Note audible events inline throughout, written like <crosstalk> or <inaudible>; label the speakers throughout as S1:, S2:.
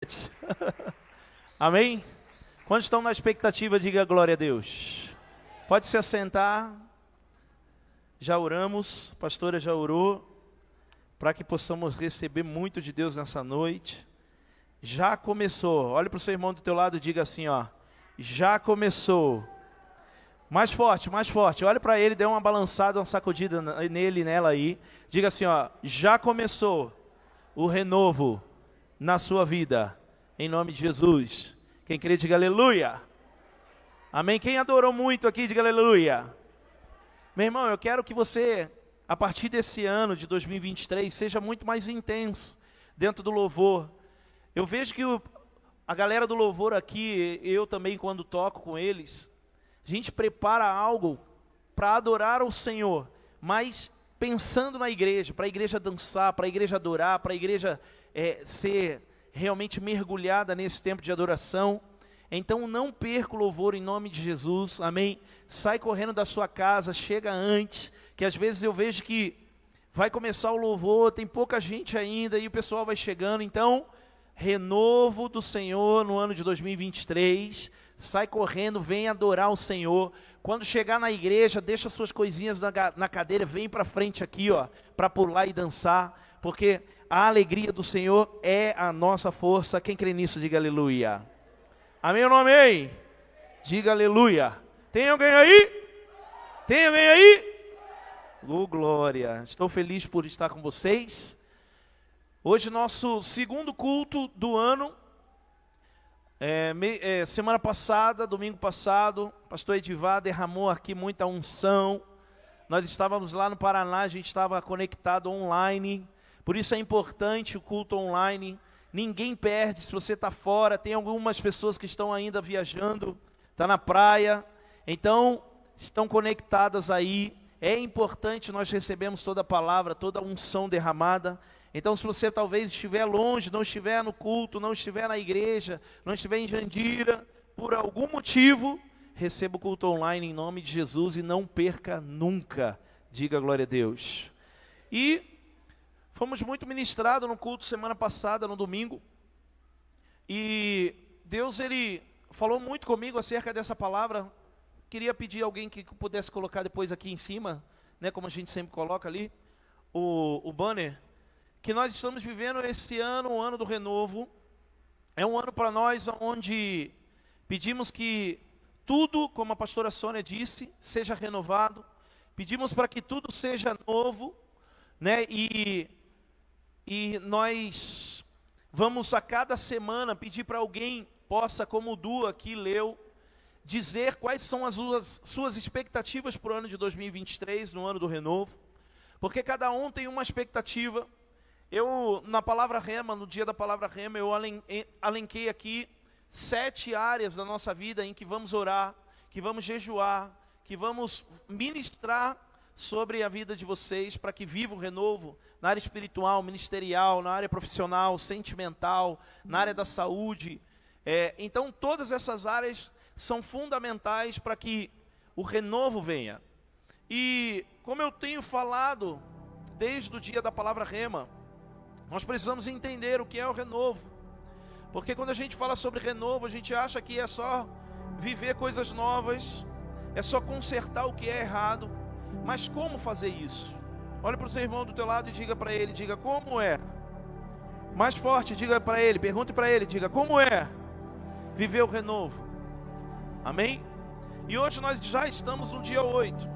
S1: <laughs> Amém? Quantos estão na expectativa, diga glória a Deus. Pode se assentar. Já oramos, pastora já orou, para que possamos receber muito de Deus nessa noite. Já começou. Olhe para o seu irmão do teu lado e diga assim, ó. Já começou. Mais forte, mais forte. Olhe para ele, dê uma balançada, uma sacudida nele, nela aí. Diga assim, ó. Já começou o renovo na sua vida. Em nome de Jesus. Quem crê, diga aleluia. Amém. Quem adorou muito aqui, diga aleluia. Meu irmão, eu quero que você, a partir desse ano de 2023, seja muito mais intenso dentro do louvor. Eu vejo que o, a galera do louvor aqui, eu também, quando toco com eles, a gente prepara algo para adorar o Senhor, mas pensando na igreja, para a igreja dançar, para a igreja adorar, para a igreja é, ser realmente mergulhada nesse tempo de adoração. Então não perca o louvor em nome de Jesus, amém? Sai correndo da sua casa, chega antes, que às vezes eu vejo que vai começar o louvor, tem pouca gente ainda e o pessoal vai chegando, então renovo do Senhor no ano de 2023. Sai correndo, vem adorar o Senhor. Quando chegar na igreja, deixa suas coisinhas na, na cadeira, vem para frente aqui, ó, para pular e dançar, porque a alegria do Senhor é a nossa força. Quem crê nisso, diga aleluia. Amém ou não amém? Diga aleluia. Tem alguém aí? Tem alguém aí? Oh, glória. Estou feliz por estar com vocês. Hoje, nosso segundo culto do ano. É, me, é, semana passada, domingo passado, pastor Edivar derramou aqui muita unção. Nós estávamos lá no Paraná, a gente estava conectado online. Por isso é importante o culto online. Ninguém perde se você está fora. Tem algumas pessoas que estão ainda viajando, está na praia. Então, estão conectadas aí. É importante nós recebemos toda a palavra, toda a unção derramada. Então, se você talvez estiver longe, não estiver no culto, não estiver na igreja, não estiver em Jandira, por algum motivo, receba o culto online em nome de Jesus e não perca nunca. Diga glória a Deus. E Fomos muito ministrados no culto semana passada, no domingo. E Deus, Ele falou muito comigo acerca dessa palavra. Queria pedir alguém que pudesse colocar depois aqui em cima, né, como a gente sempre coloca ali, o, o banner. Que nós estamos vivendo esse ano, o ano do renovo. É um ano para nós onde pedimos que tudo, como a pastora Sônia disse, seja renovado. Pedimos para que tudo seja novo, né? E e nós vamos a cada semana pedir para alguém possa, como o Du aqui leu, dizer quais são as suas, expectativas para o ano de 2023, no ano do renovo, porque cada um tem uma expectativa. Eu, na palavra rema, no dia da palavra rema, eu alenquei aqui sete áreas da nossa vida em que vamos orar, que vamos jejuar, que vamos ministrar sobre a vida de vocês para que viva o renovo na área espiritual, ministerial, na área profissional, sentimental, na área da saúde. É, então, todas essas áreas são fundamentais para que o renovo venha. E, como eu tenho falado desde o dia da palavra rema, nós precisamos entender o que é o renovo. Porque quando a gente fala sobre renovo, a gente acha que é só viver coisas novas, é só consertar o que é errado. Mas como fazer isso? Olha para o seu irmão do teu lado e diga para ele, diga como é. Mais forte, diga para ele, pergunte para ele, diga como é viver o renovo. Amém? E hoje nós já estamos no dia 8.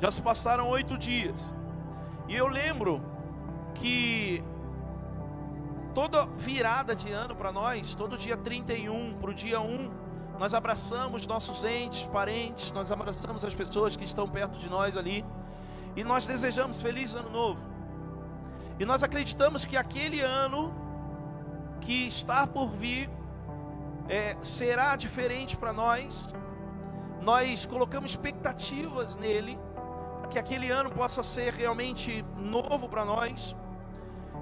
S1: Já se passaram oito dias. E eu lembro que toda virada de ano para nós, todo dia 31 para o dia 1, nós abraçamos nossos entes, parentes, nós abraçamos as pessoas que estão perto de nós ali. E nós desejamos feliz ano novo. E nós acreditamos que aquele ano que está por vir é, será diferente para nós. Nós colocamos expectativas nele, que aquele ano possa ser realmente novo para nós.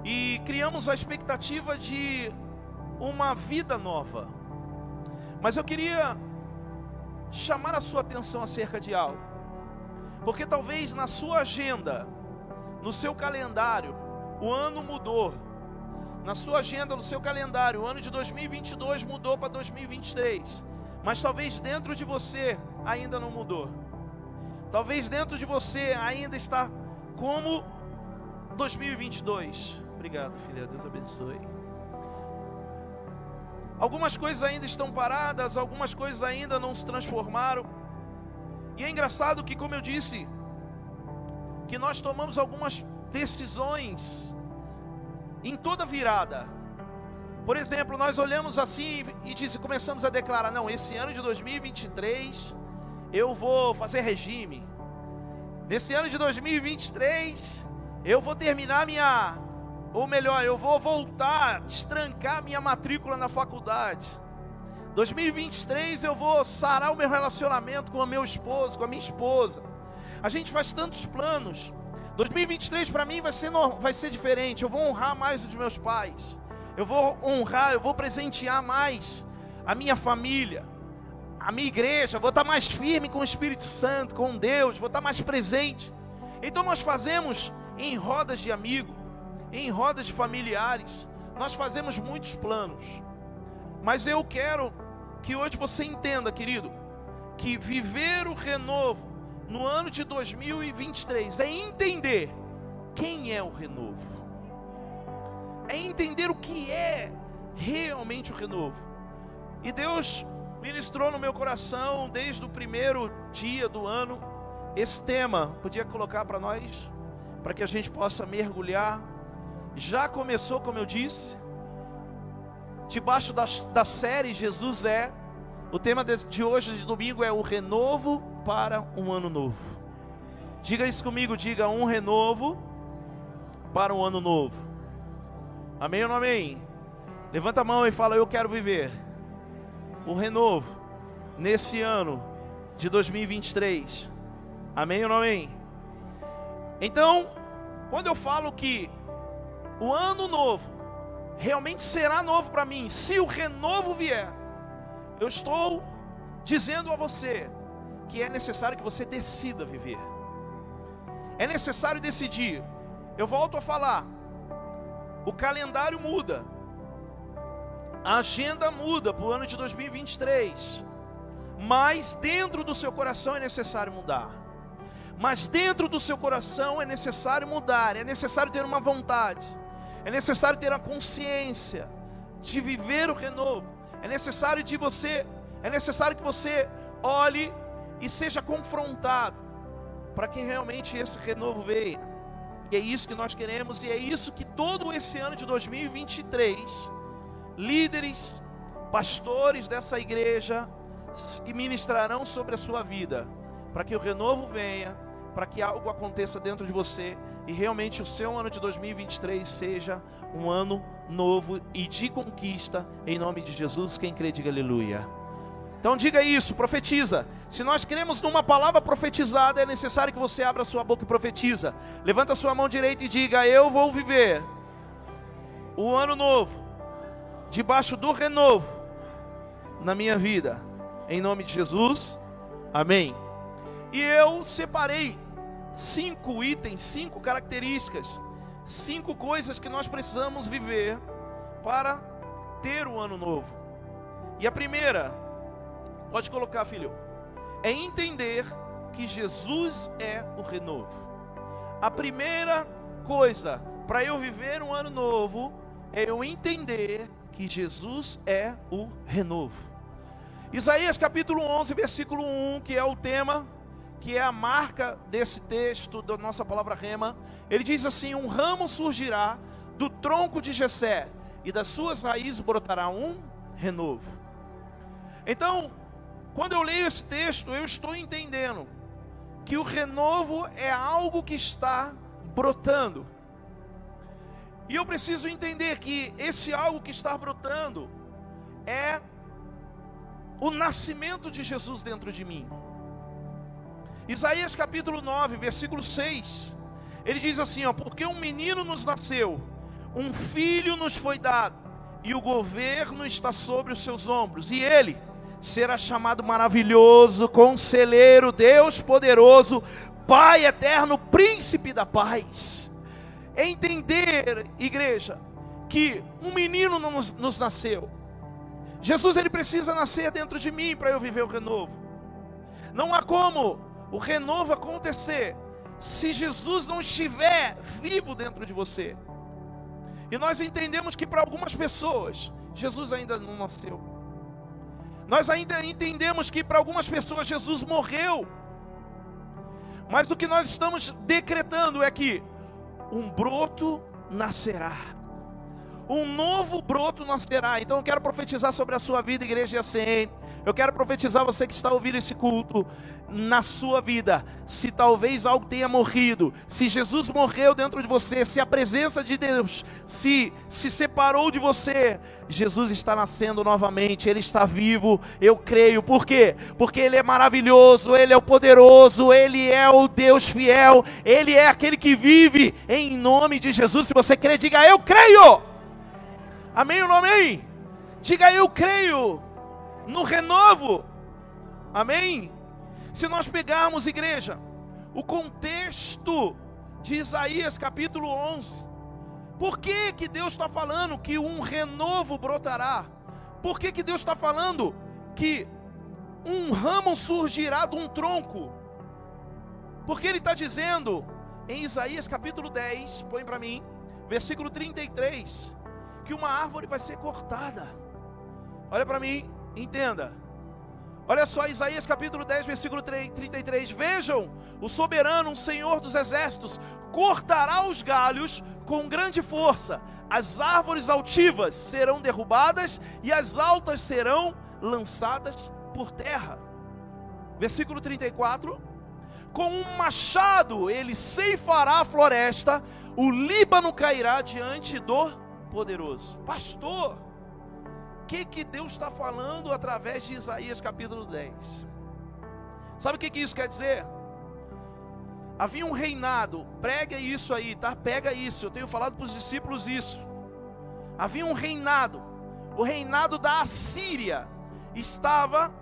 S1: E criamos a expectativa de uma vida nova. Mas eu queria chamar a sua atenção acerca de algo. Porque talvez na sua agenda, no seu calendário, o ano mudou. na sua agenda, no seu calendário, o ano de 2022 mudou para 2023, mas talvez dentro de você ainda não mudou. Talvez dentro de você ainda está como 2022. Obrigado, filha. Deus abençoe. Algumas coisas ainda estão paradas, algumas coisas ainda não se transformaram. E é engraçado que, como eu disse, que nós tomamos algumas decisões em toda virada. Por exemplo, nós olhamos assim e diz, começamos a declarar: não, esse ano de 2023 eu vou fazer regime. Nesse ano de 2023 eu vou terminar minha, ou melhor, eu vou voltar, destrancar minha matrícula na faculdade. 2023 eu vou sarar o meu relacionamento com o meu esposo, com a minha esposa. A gente faz tantos planos. 2023 para mim vai ser, vai ser diferente. Eu vou honrar mais os meus pais. Eu vou honrar, eu vou presentear mais a minha família, a minha igreja. Vou estar mais firme com o Espírito Santo, com Deus. Vou estar mais presente. Então nós fazemos em rodas de amigo, em rodas de familiares. Nós fazemos muitos planos. Mas eu quero que hoje você entenda, querido, que viver o renovo no ano de 2023 é entender quem é o renovo. É entender o que é realmente o renovo. E Deus ministrou no meu coração desde o primeiro dia do ano esse tema. Podia colocar para nós, para que a gente possa mergulhar. Já começou, como eu disse, debaixo da, da série Jesus é. O tema de hoje, de domingo, é o renovo para um ano novo. Diga isso comigo, diga um renovo para um ano novo. Amém ou não amém? Levanta a mão e fala: Eu quero viver o renovo nesse ano de 2023. Amém ou não amém? Então, quando eu falo que o ano novo realmente será novo para mim, se o renovo vier, eu estou dizendo a você que é necessário que você decida viver. É necessário decidir. Eu volto a falar. O calendário muda. A agenda muda para o ano de 2023. Mas dentro do seu coração é necessário mudar. Mas dentro do seu coração é necessário mudar, é necessário ter uma vontade, é necessário ter a consciência de viver o renovo. É necessário de você, é necessário que você olhe e seja confrontado para que realmente esse renovo venha. E é isso que nós queremos e é isso que todo esse ano de 2023 líderes, pastores dessa igreja ministrarão sobre a sua vida, para que o renovo venha, para que algo aconteça dentro de você e realmente o seu ano de 2023 seja um ano novo e de conquista em nome de Jesus. Quem crê, diga aleluia. Então diga isso, profetiza. Se nós queremos numa palavra profetizada, é necessário que você abra sua boca e profetiza. Levanta sua mão direita e diga: Eu vou viver o ano novo, debaixo do renovo, na minha vida. Em nome de Jesus, amém. E eu separei cinco itens, cinco características, cinco coisas que nós precisamos viver para ter o ano novo. E a primeira Pode colocar, filho. É entender que Jesus é o renovo. A primeira coisa para eu viver um ano novo é eu entender que Jesus é o renovo. Isaías capítulo 11, versículo 1, que é o tema, que é a marca desse texto da nossa palavra rema, ele diz assim: "Um ramo surgirá do tronco de Jessé, e das suas raízes brotará um renovo". Então, quando eu leio esse texto, eu estou entendendo que o renovo é algo que está brotando. E eu preciso entender que esse algo que está brotando é o nascimento de Jesus dentro de mim. Isaías capítulo 9, versículo 6. Ele diz assim, ó: "Porque um menino nos nasceu, um filho nos foi dado, e o governo está sobre os seus ombros, e ele será chamado maravilhoso, conselheiro, Deus poderoso, Pai eterno, príncipe da paz. Entender, igreja, que um menino nos, nos nasceu. Jesus ele precisa nascer dentro de mim para eu viver o renovo. Não há como o renovo acontecer se Jesus não estiver vivo dentro de você. E nós entendemos que para algumas pessoas Jesus ainda não nasceu. Nós ainda entendemos que para algumas pessoas Jesus morreu. Mas o que nós estamos decretando é que um broto nascerá. Um novo broto nascerá. Então eu quero profetizar sobre a sua vida, igreja CN. Eu quero profetizar você que está ouvindo esse culto na sua vida. Se talvez algo tenha morrido, se Jesus morreu dentro de você, se a presença de Deus se se separou de você, Jesus está nascendo novamente, ele está vivo. Eu creio. Por quê? Porque ele é maravilhoso, ele é o poderoso, ele é o Deus fiel, ele é aquele que vive em nome de Jesus. Se você crê, diga eu creio. Amém ou não amém? Diga eu creio no renovo. Amém? Se nós pegarmos, igreja, o contexto de Isaías capítulo 11, por que, que Deus está falando que um renovo brotará? Por que, que Deus está falando que um ramo surgirá de um tronco? Porque Ele está dizendo em Isaías capítulo 10, põe para mim, versículo 33, que uma árvore vai ser cortada. Olha para mim, Entenda. Olha só, Isaías capítulo 10, versículo 33. Vejam, o soberano, o Senhor dos exércitos, cortará os galhos com grande força. As árvores altivas serão derrubadas e as altas serão lançadas por terra. Versículo 34. Com um machado ele ceifará a floresta, o Líbano cairá diante do poderoso. Pastor, que, que Deus está falando através de Isaías capítulo 10? Sabe o que, que isso quer dizer? Havia um reinado, prega isso aí, tá? Pega isso, eu tenho falado para os discípulos isso. Havia um reinado, o reinado da Assíria estava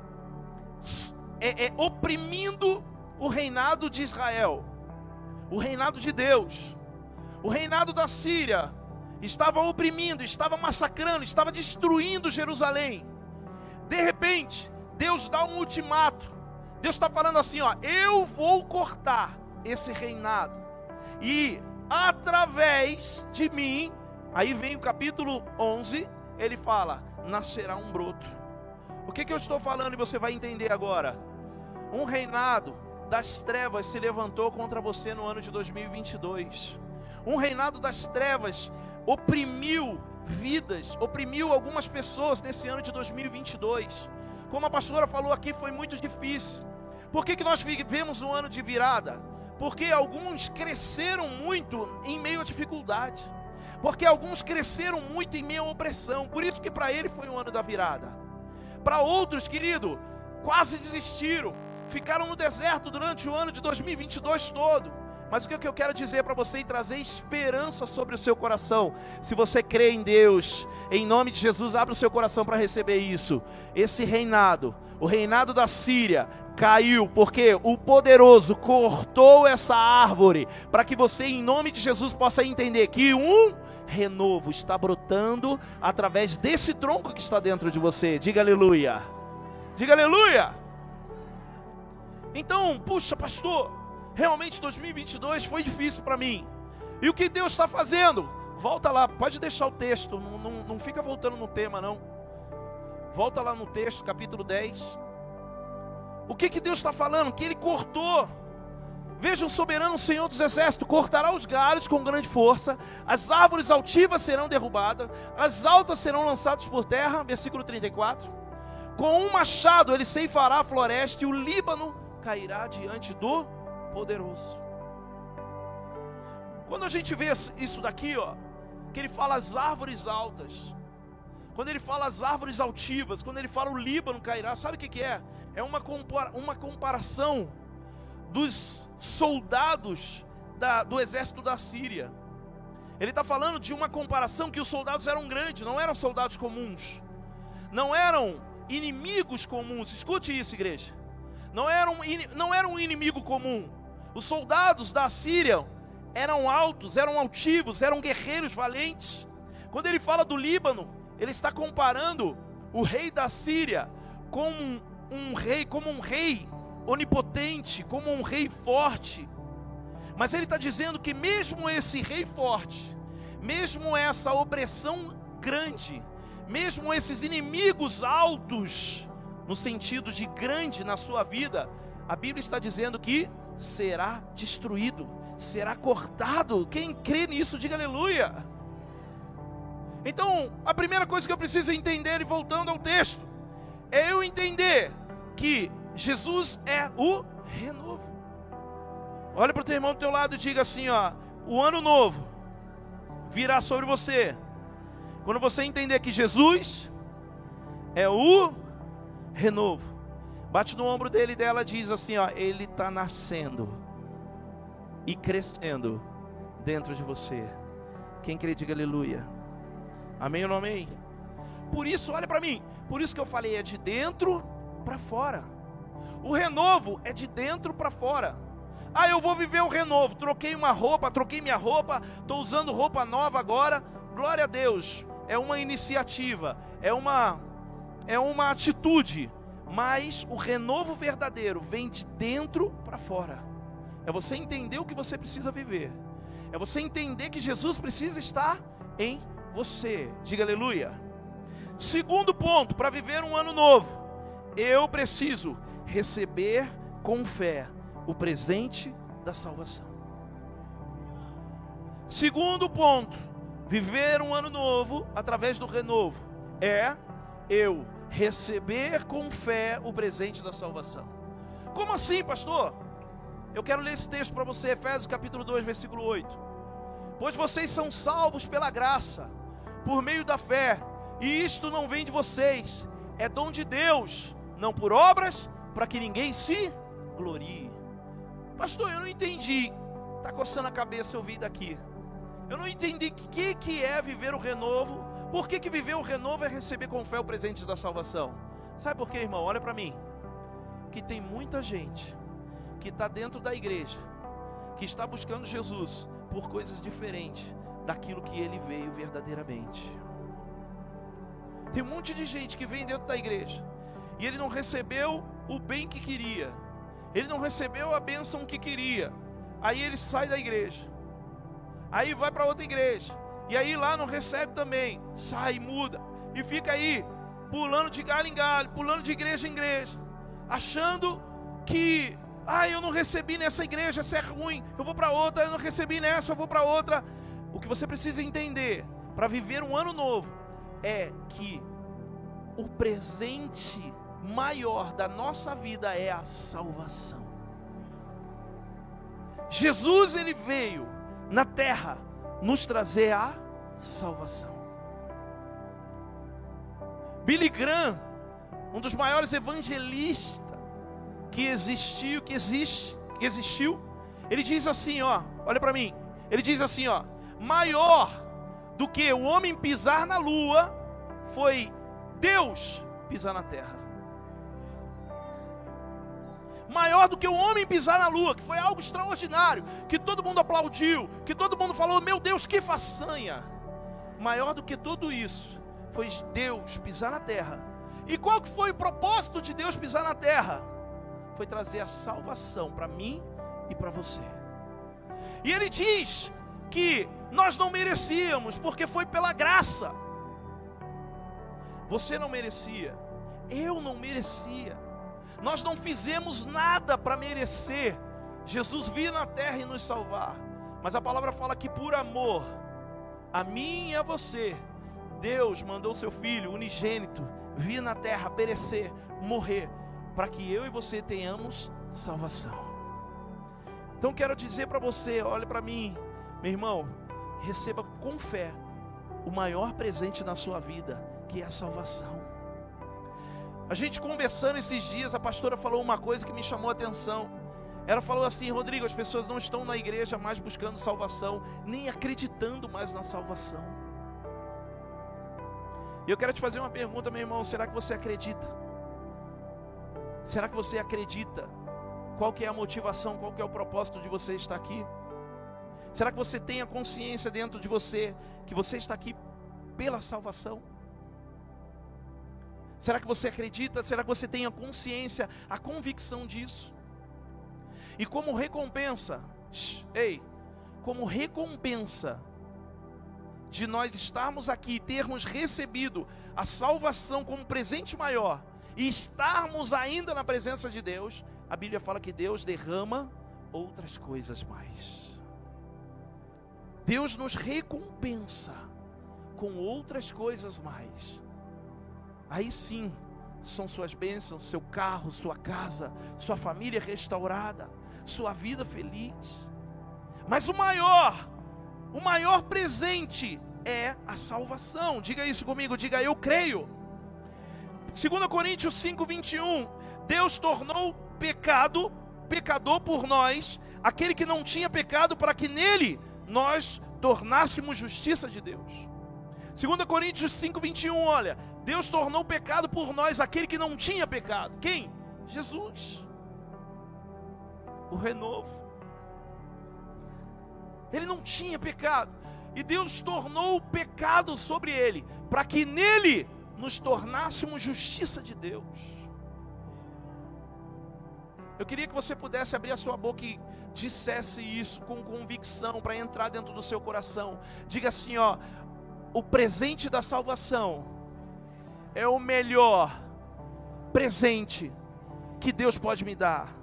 S1: é, é, oprimindo o reinado de Israel, o reinado de Deus. O reinado da Síria estava oprimindo, estava massacrando, estava destruindo Jerusalém. De repente, Deus dá um ultimato. Deus está falando assim: ó, eu vou cortar esse reinado, e através de mim, aí vem o capítulo 11, ele fala: nascerá um broto. O que, que eu estou falando e você vai entender agora? Um reinado das trevas se levantou contra você no ano de 2022. Um reinado das trevas oprimiu vidas, oprimiu algumas pessoas nesse ano de 2022. Como a pastora falou aqui, foi muito difícil. Por que, que nós vivemos um ano de virada? Porque alguns cresceram muito em meio à dificuldade. Porque alguns cresceram muito em meio à opressão. Por isso que para ele foi o ano da virada. Para outros, querido, quase desistiram. Ficaram no deserto durante o ano de 2022 todo mas o que eu quero dizer para você e trazer esperança sobre o seu coração, se você crê em Deus, em nome de Jesus, abra o seu coração para receber isso. Esse reinado, o reinado da Síria, caiu, porque o poderoso cortou essa árvore, para que você, em nome de Jesus, possa entender que um renovo está brotando através desse tronco que está dentro de você. Diga aleluia. Diga aleluia. Então, puxa, pastor, realmente 2022 foi difícil para mim. E o que Deus está fazendo? Volta lá, pode deixar o texto, não, não, não fica voltando no tema, não. Volta lá no texto, capítulo 10. O que, que Deus está falando? Que Ele cortou. Veja o soberano Senhor dos Exércitos: cortará os galhos com grande força, as árvores altivas serão derrubadas, as altas serão lançadas por terra. Versículo 34. Com um machado ele ceifará a floresta e o Líbano cairá diante do poderoso. Quando a gente vê isso daqui, ó, que ele fala as árvores altas, quando ele fala as árvores altivas, quando ele fala o Líbano cairá, sabe o que, que é? É uma, compara uma comparação dos soldados da, do exército da Síria. Ele está falando de uma comparação que os soldados eram grandes, não eram soldados comuns, não eram inimigos comuns. Escute isso, igreja. Não era um, não era um inimigo comum, os soldados da Síria eram altos, eram altivos, eram guerreiros valentes. Quando ele fala do Líbano, ele está comparando o rei da Síria com um, um rei, como um rei onipotente, como um rei forte. Mas ele está dizendo que mesmo esse rei forte, mesmo essa opressão grande, mesmo esses inimigos altos, no sentido de grande na sua vida, a Bíblia está dizendo que será destruído, será cortado. Quem crê nisso, diga aleluia. Então, a primeira coisa que eu preciso entender, e voltando ao texto, é eu entender que Jesus é o renovo. Olha para o teu irmão do teu lado e diga assim: ó, o ano novo virá sobre você. Quando você entender que Jesus é o renovo. Bate no ombro dele e dela diz assim: ó, ele está nascendo e crescendo dentro de você. Quem crê, diga aleluia. Amém ou não amém? Por isso, olha para mim. Por isso que eu falei, é de dentro para fora. O renovo é de dentro para fora. Ah, eu vou viver o renovo. Troquei uma roupa, troquei minha roupa, estou usando roupa nova agora. Glória a Deus. É uma iniciativa, é uma é uma atitude, mas o renovo verdadeiro vem de dentro para fora. É você entender o que você precisa viver. É você entender que Jesus precisa estar em você. Diga aleluia. Segundo ponto, para viver um ano novo, eu preciso receber com fé o presente da salvação. Segundo ponto, viver um ano novo através do renovo é eu receber com fé o presente da salvação. Como assim, pastor? Eu quero ler esse texto para você, Efésios capítulo 2, versículo 8. Pois vocês são salvos pela graça, por meio da fé, e isto não vem de vocês, é dom de Deus, não por obras, para que ninguém se glorie. Pastor, eu não entendi. Está coçando a cabeça eu vi daqui. Eu não entendi o que, que é viver o renovo. Por que, que viver o renovo é receber com fé o presente da salvação? Sabe por quê, irmão? Olha para mim. Que tem muita gente que está dentro da igreja, que está buscando Jesus por coisas diferentes daquilo que ele veio verdadeiramente. Tem um monte de gente que vem dentro da igreja e ele não recebeu o bem que queria, ele não recebeu a bênção que queria. Aí ele sai da igreja. Aí vai para outra igreja. E aí lá não recebe também. Sai, muda. E fica aí, pulando de galho em galho, pulando de igreja em igreja. Achando que, ah, eu não recebi nessa igreja, essa é ruim. Eu vou para outra, eu não recebi nessa, eu vou para outra. O que você precisa entender para viver um ano novo é que o presente maior da nossa vida é a salvação. Jesus ele veio na terra nos trazer a salvação. Billy Graham, um dos maiores evangelistas que existiu, que existe, que existiu, ele diz assim, ó, olha para mim. Ele diz assim, ó, maior do que o homem pisar na lua foi Deus pisar na terra maior do que o homem pisar na lua, que foi algo extraordinário, que todo mundo aplaudiu, que todo mundo falou: Meu Deus, que façanha! Maior do que tudo isso foi Deus pisar na terra. E qual que foi o propósito de Deus pisar na terra? Foi trazer a salvação para mim e para você. E ele diz que nós não merecíamos, porque foi pela graça. Você não merecia, eu não merecia. Nós não fizemos nada para merecer Jesus vir na terra e nos salvar. Mas a palavra fala que por amor a mim e a você, Deus mandou seu filho unigênito vir na terra perecer, morrer, para que eu e você tenhamos salvação. Então quero dizer para você, olhe para mim, meu irmão, receba com fé o maior presente na sua vida, que é a salvação. A gente conversando esses dias, a pastora falou uma coisa que me chamou a atenção. Ela falou assim: Rodrigo, as pessoas não estão na igreja mais buscando salvação, nem acreditando mais na salvação. E eu quero te fazer uma pergunta, meu irmão: será que você acredita? Será que você acredita? Qual que é a motivação, qual que é o propósito de você estar aqui? Será que você tem a consciência dentro de você que você está aqui pela salvação? Será que você acredita? Será que você tem a consciência, a convicção disso? E como recompensa, ei, como recompensa de nós estarmos aqui e termos recebido a salvação como presente maior e estarmos ainda na presença de Deus, a Bíblia fala que Deus derrama outras coisas mais. Deus nos recompensa com outras coisas mais. Aí sim, são suas bênçãos, seu carro, sua casa, sua família restaurada, sua vida feliz. Mas o maior, o maior presente é a salvação. Diga isso comigo, diga eu creio. 2 Coríntios 5, 21. Deus tornou pecado, pecador por nós, aquele que não tinha pecado, para que nele nós tornássemos justiça de Deus. 2 Coríntios 5, 21, olha, Deus tornou pecado por nós aquele que não tinha pecado. Quem? Jesus. O renovo. Ele não tinha pecado. E Deus tornou o pecado sobre ele, para que nele nos tornássemos justiça de Deus. Eu queria que você pudesse abrir a sua boca e dissesse isso com convicção para entrar dentro do seu coração. Diga assim, ó, o presente da salvação é o melhor presente que Deus pode me dar.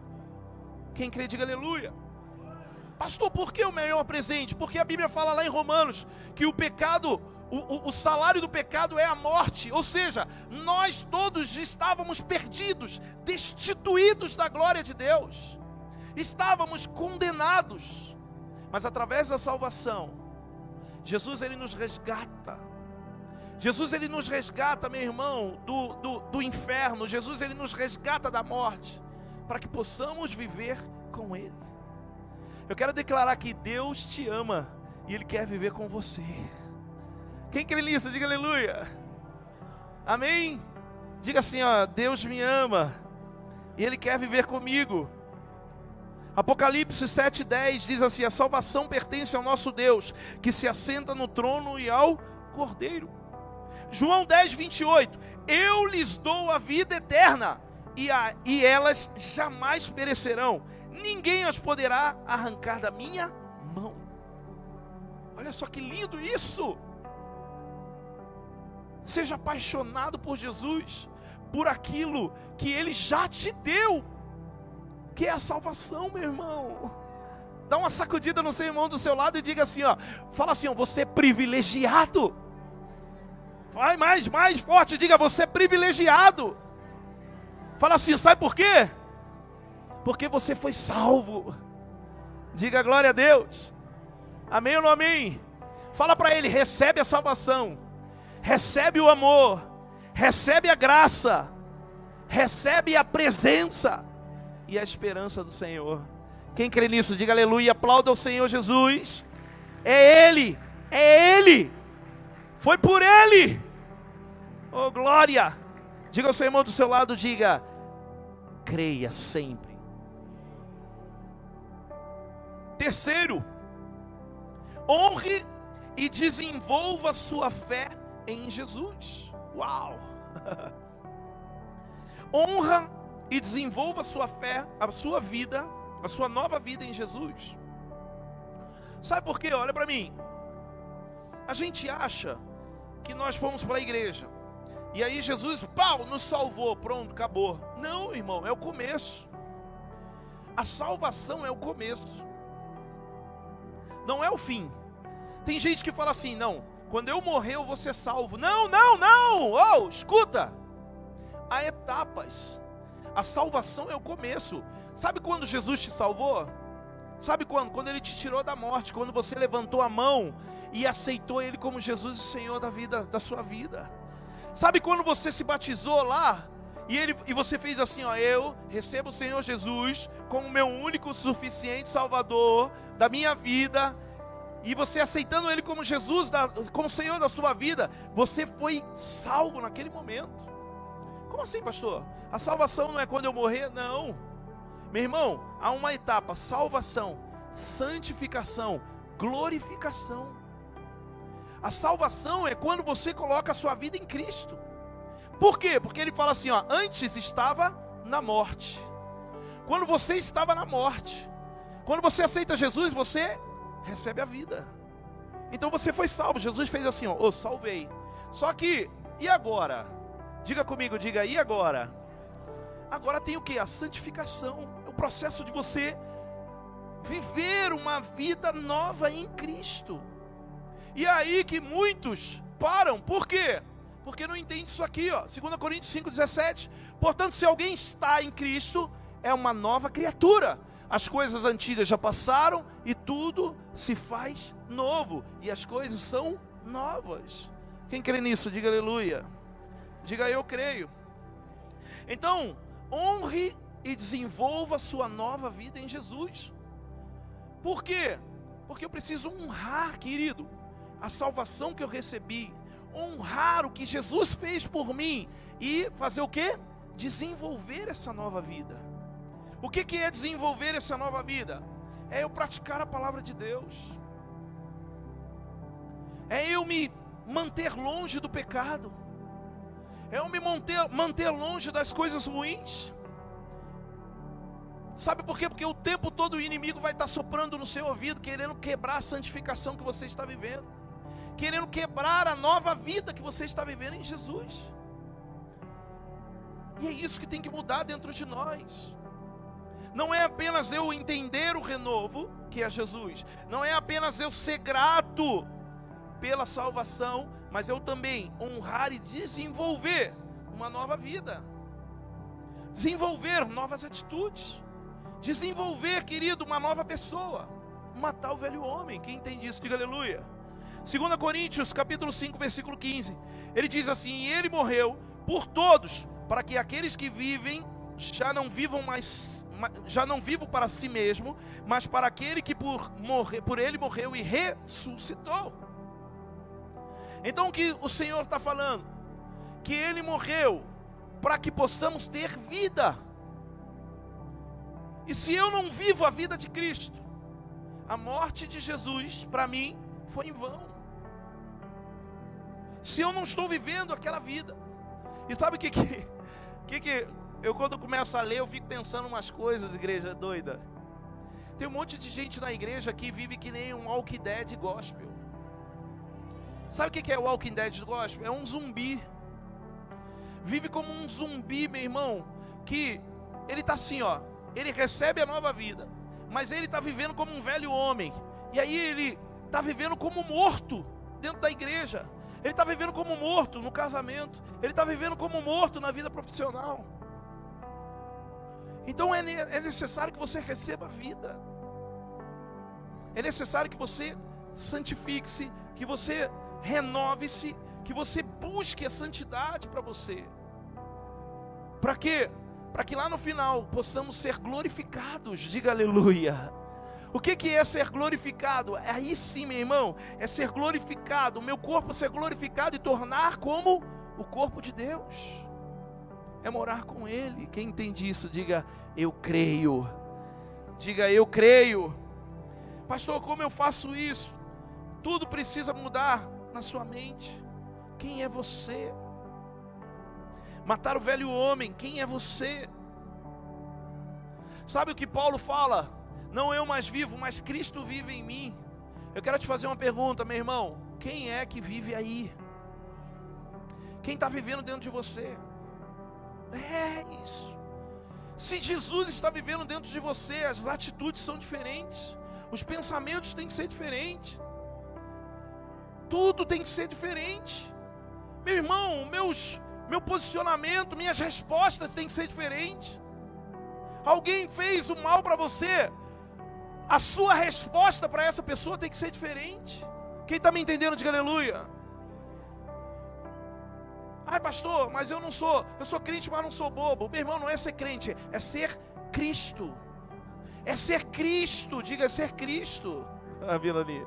S1: Quem crê, diga aleluia. Pastor, por que o melhor presente? Porque a Bíblia fala lá em Romanos que o pecado, o, o, o, salário do pecado é a morte. Ou seja, nós todos estávamos perdidos, destituídos da glória de Deus, estávamos condenados. Mas através da salvação, Jesus ele nos resgata Jesus ele nos resgata, meu irmão, do, do, do inferno. Jesus ele nos resgata da morte, para que possamos viver com Ele. Eu quero declarar que Deus te ama e Ele quer viver com você. Quem crê nisso, diga aleluia. Amém? Diga assim, ó, Deus me ama e Ele quer viver comigo. Apocalipse 7,10 diz assim: a salvação pertence ao nosso Deus, que se assenta no trono e ao Cordeiro. João 10, 28. Eu lhes dou a vida eterna, e, a, e elas jamais perecerão. Ninguém as poderá arrancar da minha mão. Olha só que lindo isso. Seja apaixonado por Jesus, por aquilo que Ele já te deu, que é a salvação, meu irmão. Dá uma sacudida no seu irmão do seu lado e diga assim: ó, fala assim, ó, você é privilegiado. Vai mais, mais forte, diga você é privilegiado. Fala assim, sabe por quê? Porque você foi salvo. Diga glória a Deus. Amém ou não amém? Fala para ele, recebe a salvação. Recebe o amor. Recebe a graça. Recebe a presença e a esperança do Senhor. Quem crê nisso, diga aleluia, aplauda o Senhor Jesus. É Ele, é Ele foi por Ele. Oh, glória! Diga ao seu irmão do seu lado, diga, creia sempre. Terceiro, honre e desenvolva sua fé em Jesus. Uau! <laughs> Honra e desenvolva sua fé, a sua vida, a sua nova vida em Jesus. Sabe por quê? Olha para mim. A gente acha que nós fomos para a igreja. E aí Jesus, pau, nos salvou, pronto, acabou. Não, irmão, é o começo. A salvação é o começo. Não é o fim. Tem gente que fala assim, não, quando eu morrer eu vou ser salvo. Não, não, não! Oh, escuta! Há etapas. A salvação é o começo. Sabe quando Jesus te salvou? Sabe quando? Quando ele te tirou da morte, quando você levantou a mão e aceitou Ele como Jesus e Senhor da vida da sua vida. Sabe quando você se batizou lá e ele e você fez assim, ó, eu recebo o Senhor Jesus como meu único suficiente Salvador da minha vida. E você aceitando Ele como Jesus, da, como Senhor da sua vida, você foi salvo naquele momento. Como assim, pastor? A salvação não é quando eu morrer? Não. Meu irmão, há uma etapa: salvação, santificação, glorificação. A salvação é quando você coloca a sua vida em Cristo. Por quê? Porque ele fala assim, ó, antes estava na morte. Quando você estava na morte, quando você aceita Jesus, você recebe a vida. Então você foi salvo. Jesus fez assim, ó, oh, salvei. Só que, e agora? Diga comigo, diga, e agora? Agora tem o que? A santificação. É o processo de você viver uma vida nova em Cristo. E é aí que muitos param. Por quê? Porque não entende isso aqui, ó. 2 Coríntios 5,17. Portanto, se alguém está em Cristo, é uma nova criatura. As coisas antigas já passaram e tudo se faz novo. E as coisas são novas. Quem crê nisso, diga aleluia. Diga eu creio. Então, honre e desenvolva sua nova vida em Jesus. Por quê? Porque eu preciso honrar, querido, a salvação que eu recebi, honrar o que Jesus <laughs> fez por mim e fazer o que? Desenvolver essa nova vida. O que, que é desenvolver essa nova vida? É eu praticar a palavra de Deus, é eu me manter longe do pecado, é eu me manter, manter longe das coisas ruins. Sabe por quê? Porque o tempo todo o inimigo vai estar soprando no seu ouvido, querendo quebrar a santificação que você está vivendo, querendo quebrar a nova vida que você está vivendo em Jesus. E é isso que tem que mudar dentro de nós. Não é apenas eu entender o renovo, que é Jesus, não é apenas eu ser grato pela salvação, mas eu também honrar e desenvolver uma nova vida, desenvolver novas atitudes. Desenvolver, querido, uma nova pessoa. Matar o velho homem. Quem entende isso, diga aleluia. 2 Coríntios, capítulo 5, versículo 15. Ele diz assim: ele morreu por todos, para que aqueles que vivem já não vivam mais, já não vivam para si mesmo, mas para aquele que por, morrer, por ele morreu e ressuscitou. Então o que o Senhor está falando? Que ele morreu para que possamos ter vida. E se eu não vivo a vida de Cristo, a morte de Jesus para mim foi em vão. Se eu não estou vivendo aquela vida, e sabe o que que, <laughs> que, que eu quando começo a ler eu fico pensando umas coisas, igreja doida. Tem um monte de gente na igreja que vive que nem um Walking Dead gospel. Sabe o que é o Walking Dead gospel? É um zumbi. Vive como um zumbi, meu irmão, que ele está assim, ó ele recebe a nova vida, mas ele está vivendo como um velho homem, e aí ele está vivendo como morto dentro da igreja, ele está vivendo como morto no casamento, ele está vivendo como morto na vida profissional. Então é, é necessário que você receba a vida, é necessário que você santifique-se, que você renove-se, que você busque a santidade para você. Para quê? para que lá no final possamos ser glorificados. Diga aleluia. O que, que é ser glorificado? É aí sim, meu irmão, é ser glorificado, o meu corpo ser glorificado e tornar como o corpo de Deus. É morar com Ele. Quem entende isso, diga eu creio. Diga eu creio. Pastor, como eu faço isso? Tudo precisa mudar na sua mente. Quem é você? matar o velho homem. Quem é você? Sabe o que Paulo fala? Não eu mais vivo, mas Cristo vive em mim. Eu quero te fazer uma pergunta, meu irmão. Quem é que vive aí? Quem está vivendo dentro de você? É isso. Se Jesus está vivendo dentro de você, as atitudes são diferentes, os pensamentos têm que ser diferentes, tudo tem que ser diferente. Meu irmão, meus meu posicionamento, minhas respostas têm que ser diferentes. Alguém fez o mal para você, a sua resposta para essa pessoa tem que ser diferente. Quem está me entendendo, diga aleluia. Ai, pastor, mas eu não sou, eu sou crente, mas não sou bobo. Meu irmão, não é ser crente, é ser Cristo. É ser Cristo, diga é ser Cristo. <laughs> Ah, ali.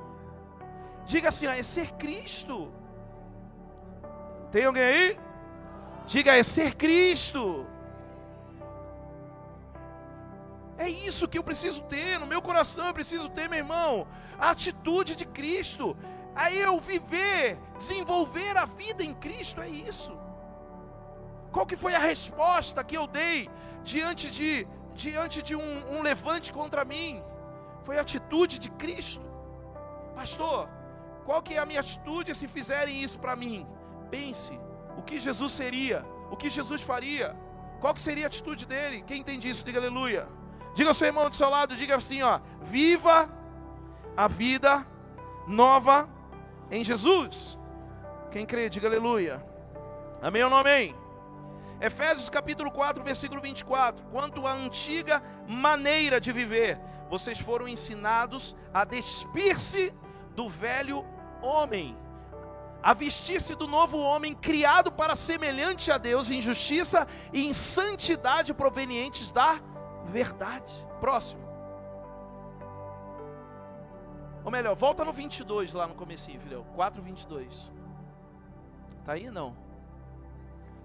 S1: Diga assim, ó, é ser Cristo. Tem alguém aí? Diga, é ser Cristo. É isso que eu preciso ter no meu coração. Eu preciso ter, meu irmão, a atitude de Cristo. a eu viver, desenvolver a vida em Cristo, é isso. Qual que foi a resposta que eu dei diante de, diante de um, um levante contra mim? Foi a atitude de Cristo. Pastor, qual que é a minha atitude se fizerem isso para mim? Pense, o que Jesus seria? O que Jesus faria? Qual que seria a atitude dele? Quem entende isso, diga aleluia. Diga ao seu irmão do seu lado, diga assim, ó: Viva a vida nova em Jesus. Quem crê, diga aleluia. Amém ou não amém? Efésios capítulo 4, versículo 24. Quanto à antiga maneira de viver, vocês foram ensinados a despir-se do velho homem, a vestir-se do novo homem criado para semelhante a Deus em justiça e em santidade provenientes da verdade. Próximo. Ou melhor, volta no 22 lá no comecinho, filhão. 4, 22. Tá aí não?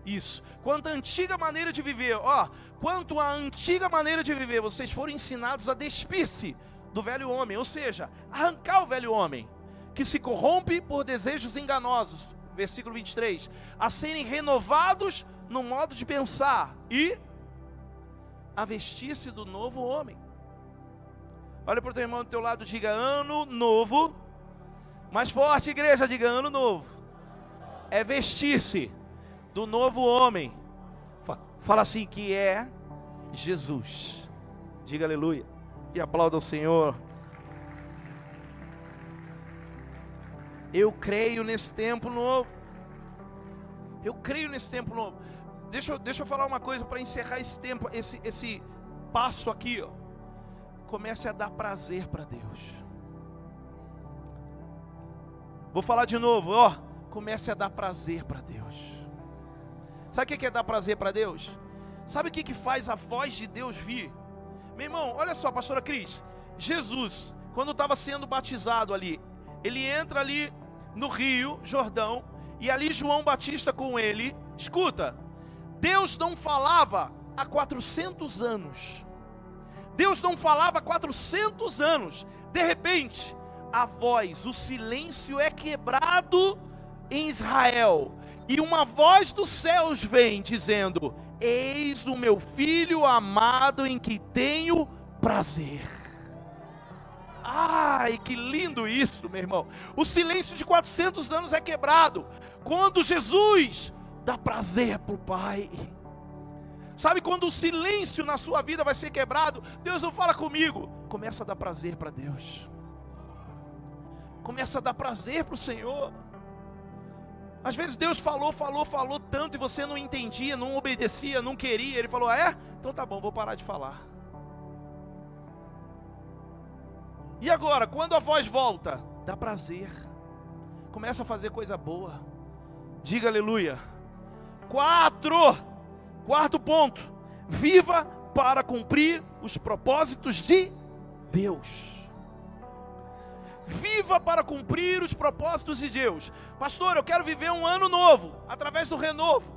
S1: Isso. Quanto à antiga maneira de viver, ó, quanto à antiga maneira de viver, vocês foram ensinados a despir-se do velho homem, ou seja, arrancar o velho homem, que se corrompe por desejos enganosos. Versículo 23. A serem renovados no modo de pensar e a vestir-se do novo homem. Olha para o teu irmão do teu lado, diga ano novo. Mais forte, igreja, diga ano novo. É vestir-se do novo homem. Fala assim que é Jesus. Diga aleluia. E aplauda o Senhor. Eu creio nesse tempo novo. Eu creio nesse tempo novo. Deixa, deixa eu falar uma coisa para encerrar esse tempo, esse, esse passo aqui. Ó. Comece a dar prazer para Deus. Vou falar de novo, ó. Comece a dar prazer para Deus. Sabe o que é dar prazer para Deus? Sabe o que, que faz a voz de Deus vir? Meu irmão, olha só, pastora Cris. Jesus, quando estava sendo batizado ali, ele entra ali no Rio Jordão, e ali João Batista com ele, escuta, Deus não falava há 400 anos. Deus não falava há 400 anos. De repente, a voz, o silêncio é quebrado em Israel. E uma voz dos céus vem dizendo: Eis o meu filho amado em que tenho prazer. Ai, que lindo isso, meu irmão. O silêncio de 400 anos é quebrado quando Jesus dá prazer para o Pai. Sabe quando o silêncio na sua vida vai ser quebrado? Deus não fala comigo. Começa a dar prazer para Deus. Começa a dar prazer para o Senhor. Às vezes Deus falou, falou, falou tanto e você não entendia, não obedecia, não queria. Ele falou: ah, é? Então tá bom, vou parar de falar. E agora, quando a voz volta, dá prazer. Começa a fazer coisa boa. Diga aleluia. Quatro. Quarto ponto. Viva para cumprir os propósitos de Deus. Viva para cumprir os propósitos de Deus. Pastor, eu quero viver um ano novo através do renovo.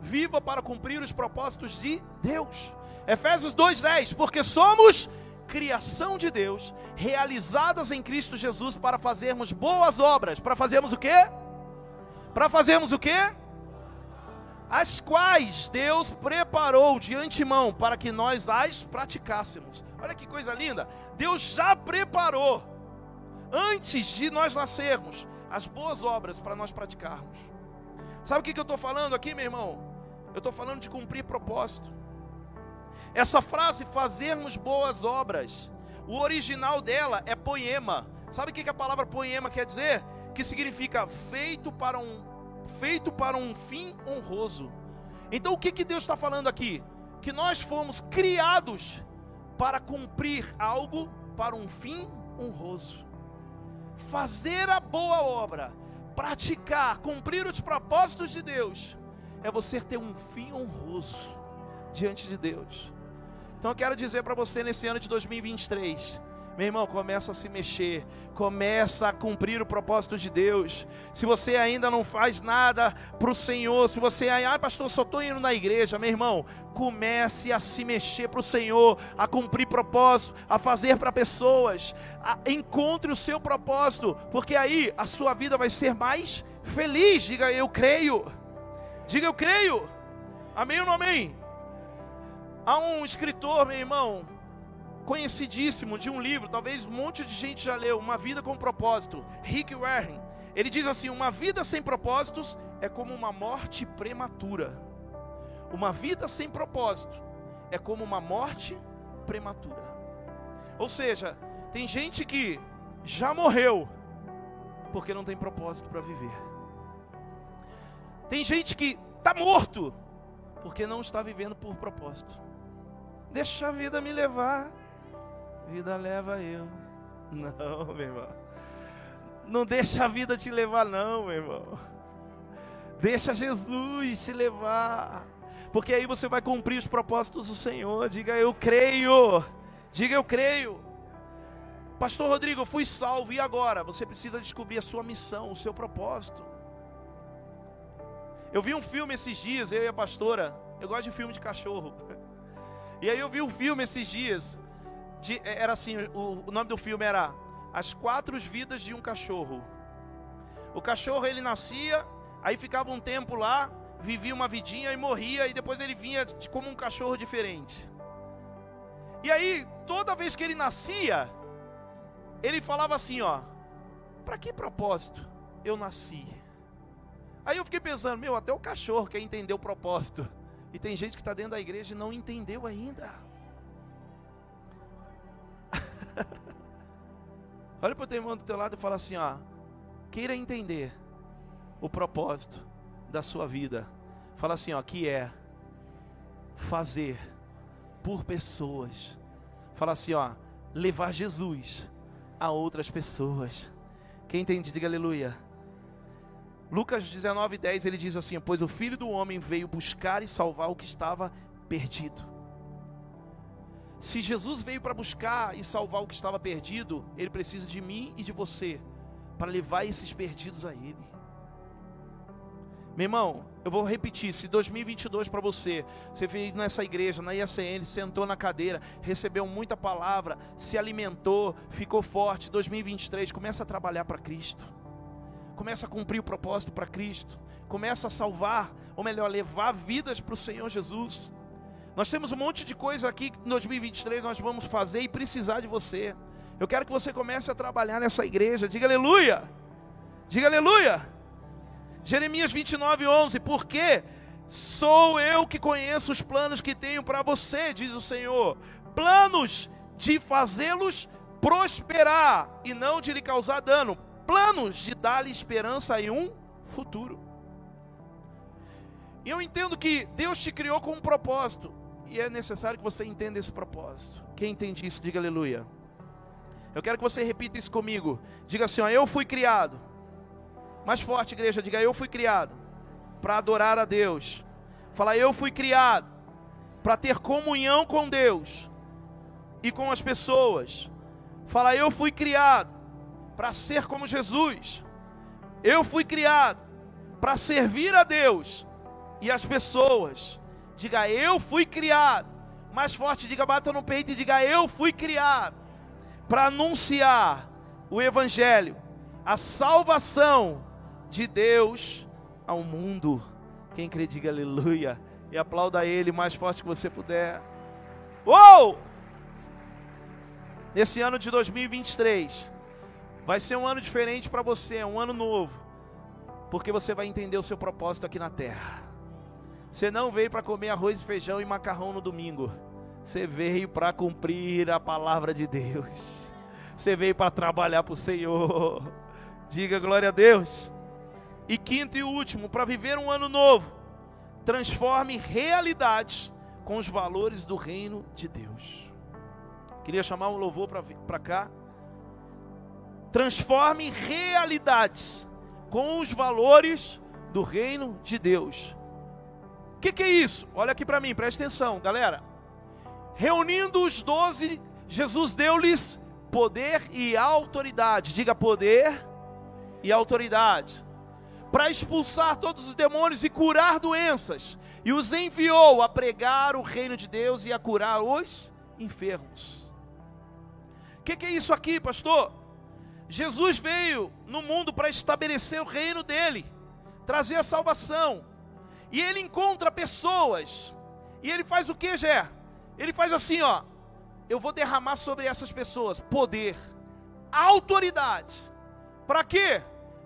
S1: Viva para cumprir os propósitos de Deus. Efésios 2:10, porque somos criação de Deus, realizadas em Cristo Jesus para fazermos boas obras. Para fazermos o quê? Para fazermos o quê? As quais Deus preparou de antemão para que nós as praticássemos. Olha que coisa linda! Deus já preparou antes de nós nascermos as boas obras para nós praticarmos. Sabe o que, que eu estou falando aqui, meu irmão? Eu estou falando de cumprir propósito. Essa frase, fazermos boas obras, o original dela é poema. Sabe o que a palavra poema quer dizer? Que significa feito para um, feito para um fim honroso. Então o que, que Deus está falando aqui? Que nós fomos criados para cumprir algo para um fim honroso. Fazer a boa obra, praticar, cumprir os propósitos de Deus, é você ter um fim honroso diante de Deus. Então eu quero dizer para você nesse ano de 2023, Meu irmão, começa a se mexer, começa a cumprir o propósito de Deus. Se você ainda não faz nada para o Senhor, se você, ah, pastor, só estou indo na igreja, meu irmão, comece a se mexer para o Senhor, a cumprir propósito, a fazer para pessoas. A, encontre o seu propósito, porque aí a sua vida vai ser mais feliz. Diga eu creio. Diga eu creio. Amém ou não amém? Há um escritor, meu irmão, conhecidíssimo de um livro, talvez um monte de gente já leu, Uma Vida com Propósito, Rick Warren. Ele diz assim: Uma vida sem propósitos é como uma morte prematura. Uma vida sem propósito é como uma morte prematura. Ou seja, tem gente que já morreu porque não tem propósito para viver. Tem gente que está morto porque não está vivendo por propósito. Deixa a vida me levar vida leva eu. <laughs> Não, meu irmão. Não deixa a vida te levar, não, meu irmão. Deixa Jesus te levar. Porque aí você vai cumprir os propósitos do Senhor. Diga eu creio. Diga eu creio. Pastor Rodrigo, eu fui salvo e agora? Você precisa descobrir a sua missão, o seu propósito. Eu vi um filme esses dias, eu e a pastora. Eu gosto de filme de cachorro. <laughs> E aí eu vi um filme esses dias de, é, era assim, o, o nome do filme era As Quatro Vidas de um Cachorro. O cachorro ele nascia, aí ficava um tempo lá, vivia uma vidinha e morria, e depois ele vinha de, como um cachorro diferente. E aí, toda vez que ele nascia, ele falava assim, ó, para que propósito eu nasci? Aí eu fiquei pensando, meu, até o cachorro quer entender o propósito. E tem gente que está dentro da igreja e não entendeu ainda. <laughs> Olha para o teu irmão do teu lado e fala assim: ó, queira entender o propósito da sua vida. Fala assim, ó, que é fazer por pessoas. Fala assim, ó, levar Jesus a outras pessoas. Quem entende, diga aleluia. Lucas 19, 10 ele diz assim: Pois o filho do homem veio buscar e salvar o que estava perdido. Se Jesus veio para buscar e salvar o que estava perdido, ele precisa de mim e de você para levar esses perdidos a ele. Meu irmão, eu vou repetir: se 2022 para você, você veio nessa igreja, na IACN, sentou na cadeira, recebeu muita palavra, se alimentou, ficou forte, 2023, começa a trabalhar para Cristo, começa a cumprir o propósito para Cristo, começa a salvar, ou melhor, levar vidas para o Senhor Jesus. Nós temos um monte de coisa aqui que em 2023 nós vamos fazer e precisar de você. Eu quero que você comece a trabalhar nessa igreja. Diga aleluia. Diga aleluia. Jeremias 29, 11. Porque sou eu que conheço os planos que tenho para você, diz o Senhor. Planos de fazê-los prosperar e não de lhe causar dano. Planos de dar-lhe esperança em um futuro. E eu entendo que Deus te criou com um propósito. E é necessário que você entenda esse propósito. Quem entende isso, diga aleluia. Eu quero que você repita isso comigo. Diga assim: ó, eu fui criado. Mais forte, igreja, diga eu fui criado para adorar a Deus. Fala, eu fui criado para ter comunhão com Deus e com as pessoas. Fala, eu fui criado para ser como Jesus. Eu fui criado para servir a Deus e as pessoas. Diga, eu fui criado. Mais forte, diga, bata no peito e diga, eu fui criado para anunciar o Evangelho, a salvação de Deus ao mundo. Quem crê, diga aleluia. E aplauda Ele mais forte que você puder. Uou! Nesse ano de 2023, vai ser um ano diferente para você, um ano novo, porque você vai entender o seu propósito aqui na terra. Você não veio para comer arroz, feijão e macarrão no domingo. Você veio para cumprir a palavra de Deus. Você veio para trabalhar para o Senhor. Diga glória a Deus. E quinto e último, para viver um ano novo, transforme realidades com os valores do reino de Deus. Queria chamar um louvor para cá. Transforme realidades com os valores do reino de Deus que, que é isso? Olha aqui para mim, preste atenção, galera. Reunindo os doze, Jesus deu-lhes poder e autoridade. Diga poder e autoridade. Para expulsar todos os demônios e curar doenças. E os enviou a pregar o reino de Deus e a curar os enfermos. O que, que é isso aqui, pastor? Jesus veio no mundo para estabelecer o reino dele, trazer a salvação. E ele encontra pessoas. E ele faz o que, Gé? Ele faz assim, ó. Eu vou derramar sobre essas pessoas poder, autoridade. Para quê?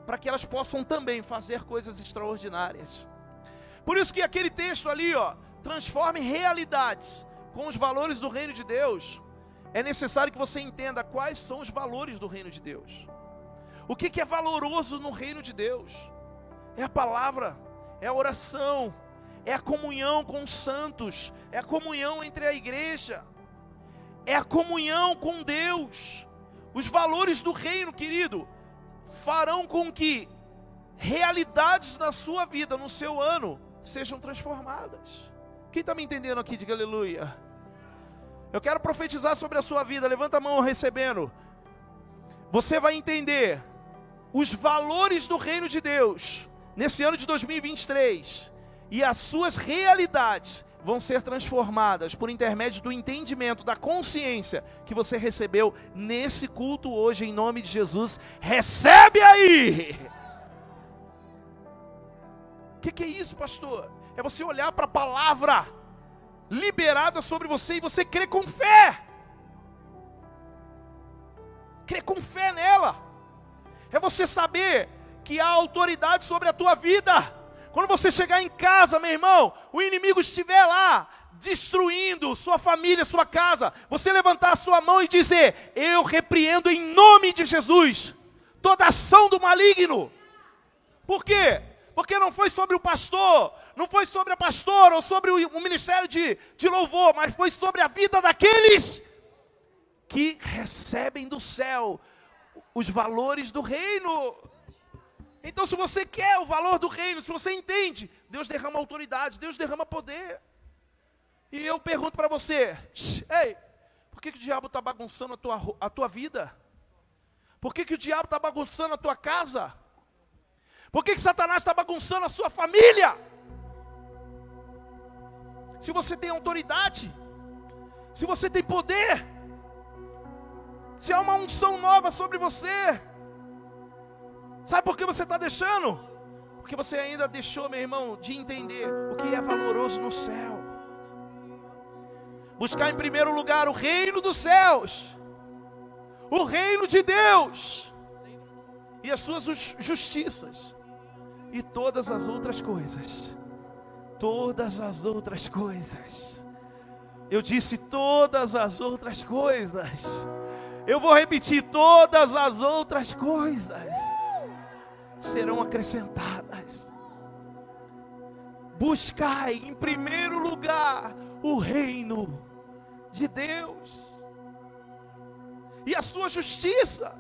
S1: Para que elas possam também fazer coisas extraordinárias. Por isso que aquele texto ali, ó, transforma em realidades com os valores do reino de Deus. É necessário que você entenda quais são os valores do reino de Deus. O que, que é valoroso no reino de Deus? É a palavra, é a oração, é a comunhão com os santos, é a comunhão entre a igreja, é a comunhão com Deus. Os valores do reino, querido, farão com que realidades na sua vida, no seu ano, sejam transformadas. Quem está me entendendo aqui? Diga aleluia. Eu quero profetizar sobre a sua vida. Levanta a mão recebendo. Você vai entender os valores do reino de Deus nesse ano de 2023 e as suas realidades vão ser transformadas por intermédio do entendimento, da consciência que você recebeu nesse culto hoje, em nome de Jesus. Recebe aí! O que, que, é isso, pastor? É você olhar para a palavra liberada sobre você e você crer com fé. Crer com fé nela. É você saber que há autoridade sobre a tua vida. Quando você chegar em casa, meu irmão, o inimigo estiver lá, destruindo sua família, sua casa, você levantar a sua mão e dizer: Eu repreendo em nome de Jesus toda ação do maligno. Por quê? Porque não foi sobre o pastor, não foi sobre a pastora ou sobre o, ministério de, de louvor, mas foi sobre a vida daqueles que recebem do céu os valores do reino. Então, se você quer o valor do reino, se você entende, Deus derrama autoridade, Deus derrama poder. E eu pergunto para você: ei, por que, que o diabo está bagunçando a tua, a tua vida? Por que, que o diabo está bagunçando a tua casa? Por que, que Satanás está bagunçando a sua família? Se você tem autoridade, se você tem poder, se há uma unção nova sobre você, Sabe por que você está deixando? Porque você ainda deixou, meu irmão, de entender o que é valoroso no céu. Buscar em primeiro lugar o reino dos céus, o reino de Deus e as suas justiças, e todas as outras coisas. Todas as outras coisas. Eu disse todas as outras coisas. Eu vou repetir todas as outras coisas serão acrescentadas. Buscai em primeiro lugar o reino de Deus e a sua justiça.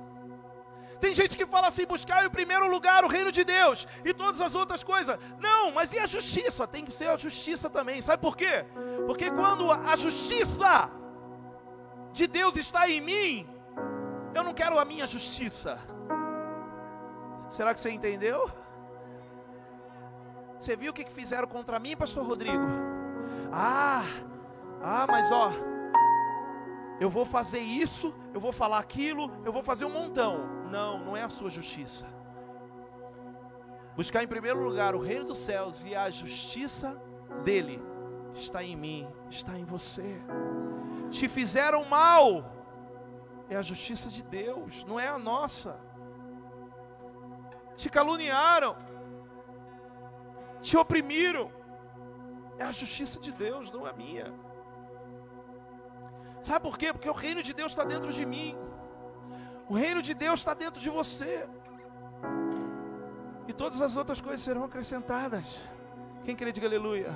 S1: Tem gente que fala assim: buscar em primeiro lugar o reino de Deus e todas as outras coisas. Não, mas e a justiça? Tem que ser a justiça também. Sabe por quê? Porque quando a justiça de Deus está em mim, eu não quero a minha justiça. Será que você entendeu? Você viu o que fizeram contra mim, pastor Rodrigo? Ah, ah, mas ó, eu vou fazer isso, eu vou falar aquilo, eu vou fazer um montão. Não, não é a sua justiça. Buscar em primeiro lugar o reino dos céus e a justiça dele está em mim, está em você. Te fizeram mal, é a justiça de Deus, não é a nossa te caluniaram, te oprimiram. É a justiça de Deus, não a minha. Sabe por quê? Porque o reino de Deus está dentro de mim. O reino de Deus está dentro de você. E todas as outras coisas serão acrescentadas. Quem crê, diga aleluia.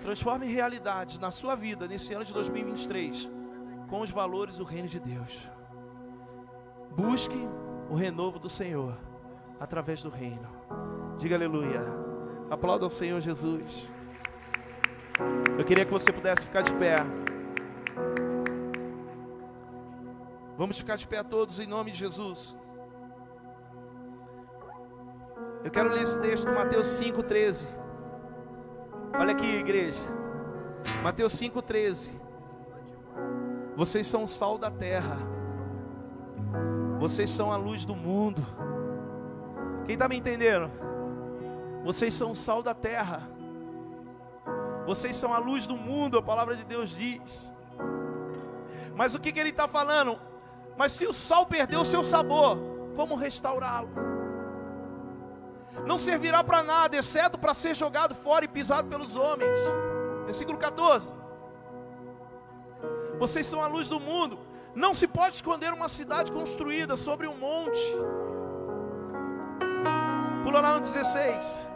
S1: Transforme realidades na sua vida nesse ano de 2023 com os valores do reino de Deus. Busque o renovo do Senhor através do reino. Diga aleluia. Aplauda ao Senhor Jesus. Eu queria que você pudesse ficar de pé. Vamos ficar de pé todos em nome de Jesus. Eu quero ler esse texto, Mateus 5,13. Olha aqui, igreja. Mateus 5,13. Vocês são o sal da terra. Vocês são a luz do mundo. Quem está me entendendo? Vocês são o sal da terra. Vocês são a luz do mundo, a palavra de Deus diz. Mas o que, que ele está falando? Mas se o sal perdeu o seu sabor, como restaurá-lo? não servirá para nada, exceto para ser jogado fora e pisado pelos homens. Versículo 14. Vocês são a luz do mundo. Não se pode esconder uma cidade construída sobre um monte. Pula lá no 16.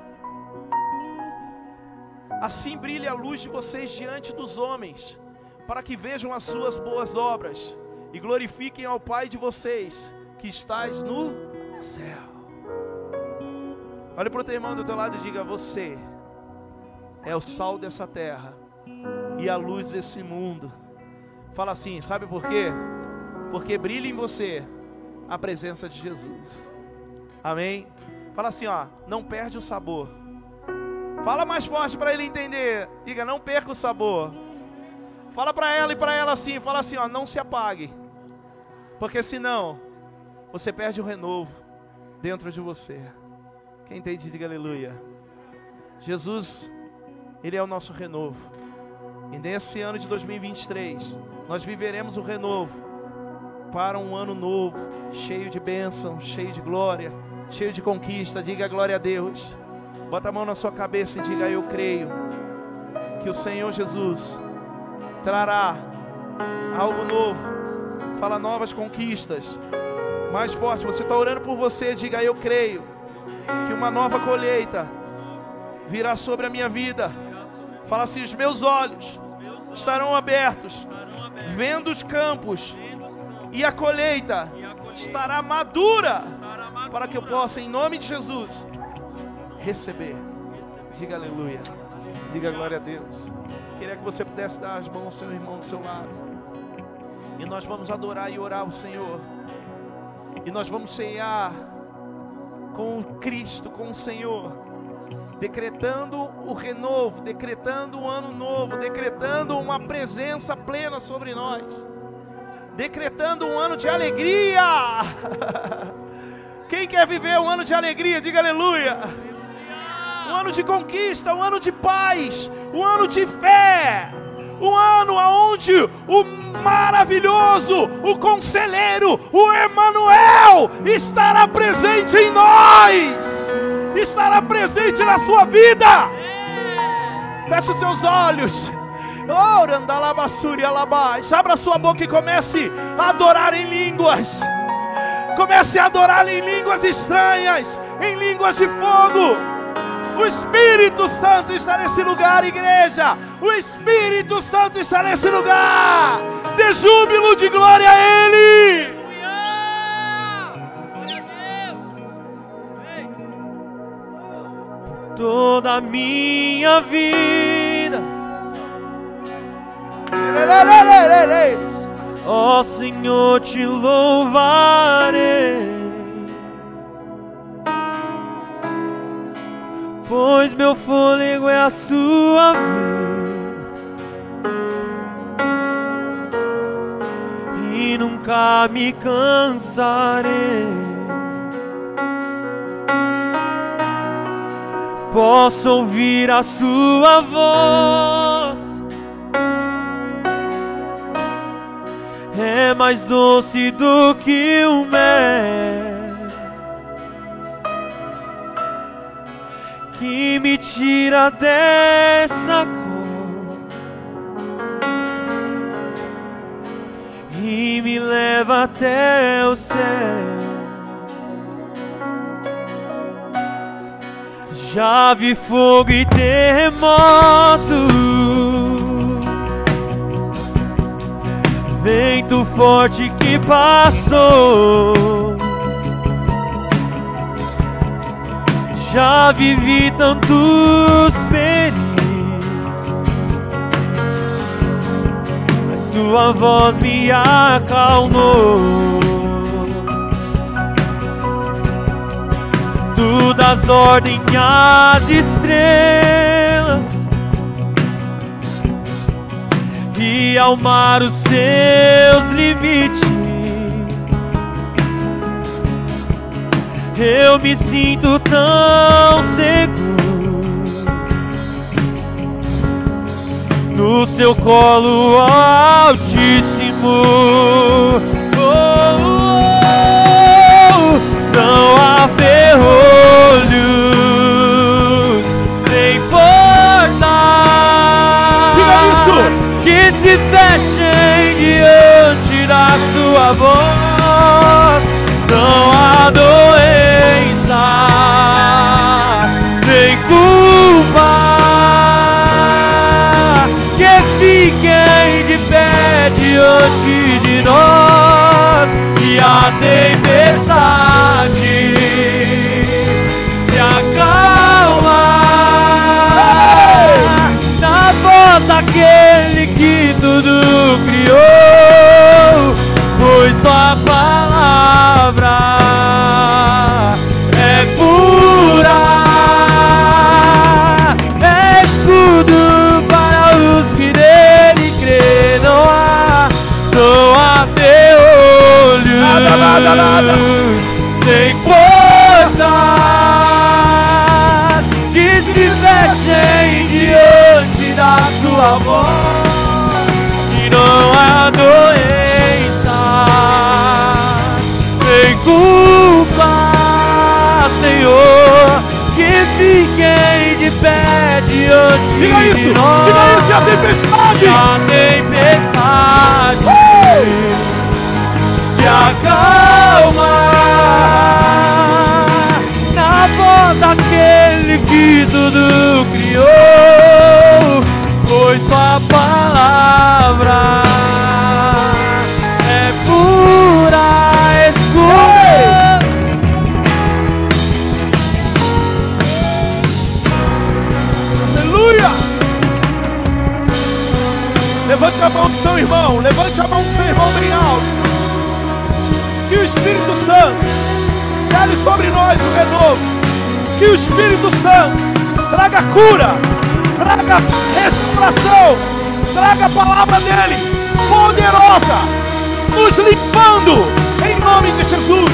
S1: Assim brilhe a luz de vocês diante dos homens, para que vejam as suas boas obras e glorifiquem ao Pai de vocês, que estás no céu. Olhe para o teu irmão do teu lado e diga: Você é o sal dessa terra e a luz desse mundo. Fala assim, sabe por quê? Porque brilha em você a presença de Jesus. Amém? Fala assim, ó, não perde o sabor. Fala mais forte para ele entender. Diga, não perca o sabor. Fala para ela e para ela assim, fala assim, ó, não se apague. Porque senão você perde o renovo dentro de você. Quem entende, diga aleluia. Jesus, Ele é o nosso renovo. E nesse ano de 2023, nós viveremos o renovo para um ano novo, cheio de bênção, cheio de glória, cheio de conquista. Diga glória a Deus. Bota a mão na sua cabeça e diga: Eu creio que o Senhor Jesus trará algo novo, fala novas conquistas. Mais forte, você está orando por você, diga: Eu creio que uma nova colheita virá sobre a minha vida. Fala assim: os meus olhos estarão abertos, vendo os campos, e a colheita estará madura, para que eu possa, em nome de Jesus, receber. Diga aleluia, diga glória a Deus. Queria que você pudesse dar as mãos ao seu irmão do seu lado, e nós vamos adorar e orar o Senhor, e nós vamos ceiar com Cristo, com o Senhor, decretando o renovo, decretando um ano novo, decretando uma presença plena sobre nós, decretando um ano de alegria. <laughs> Quem quer viver um ano de alegria, diga aleluia. Um ano de conquista, um ano de paz, um ano de fé, um ano onde o maravilhoso, o conselheiro, o Emanuel estará presente em nós, estará presente na sua vida. Feche os seus olhos. Abra sua boca e comece a adorar em línguas. Comece a adorar em línguas estranhas, em línguas de fogo. O Espírito Santo está nesse lugar, igreja. O Espírito Santo está nesse lugar. De júbilo, de glória a Ele.
S2: Toda a minha vida, ó oh, Senhor, te louvarei. pois meu fôlego é a sua vida e nunca me cansarei. Posso ouvir a sua voz, é mais doce do que o mel que me tira dessa cor e me leva até o céu. Já vi fogo e terremoto, vento forte que passou. Já vivi tantos perigos, mas Sua voz me acalmou. Tu das ordem às estrelas e ao mar os seus limites. Eu me sinto tão seguro no seu colo altíssimo. Não há ferrolhos nem portas que se fechem diante da sua voz. Não há doença, nem culpa que fiquem de pé diante de nós. E a tempestade se acalma. Na voz daquele que tudo criou, pois sua palavra
S1: Nada, nada,
S2: nem portas que se fechem diante da sua voz e não há doença sem culpa, Senhor, que fiquem de pé diante
S1: Diga
S2: de
S1: isso!
S2: nós.
S1: Diga isso! E a tempestade!
S2: A tempestade se acalma na voz daquele que tudo criou, pois sua palavra é pura escuta.
S1: Aleluia! Levante a mão do seu irmão, levante a mão do seu irmão bem alto. Sobre nós o renovo. Que o Espírito Santo traga cura, traga restauração, traga a palavra dele, poderosa, nos limpando, em nome de Jesus.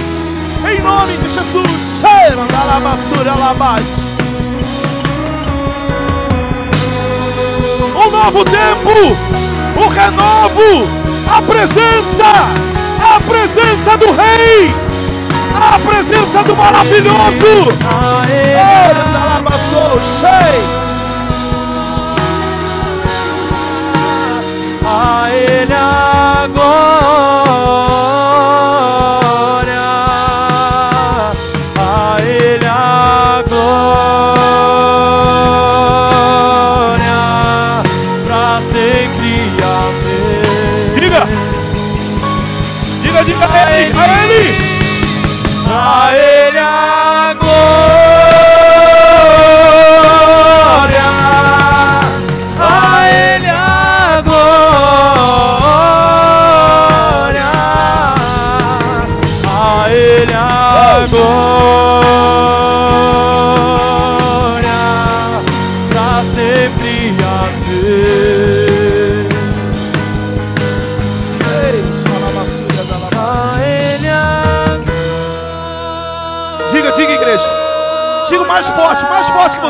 S1: Em nome de Jesus. Cheira da lamaçura labate. um novo tempo, o renovo, a presença, a presença do Rei, a presença do maravilhoso. Eita, lamaçou, cheio.
S2: A Ele glória, a Ele a glória, pra sempre amém.
S1: Diga, diga, diga a ele, a ele.
S2: A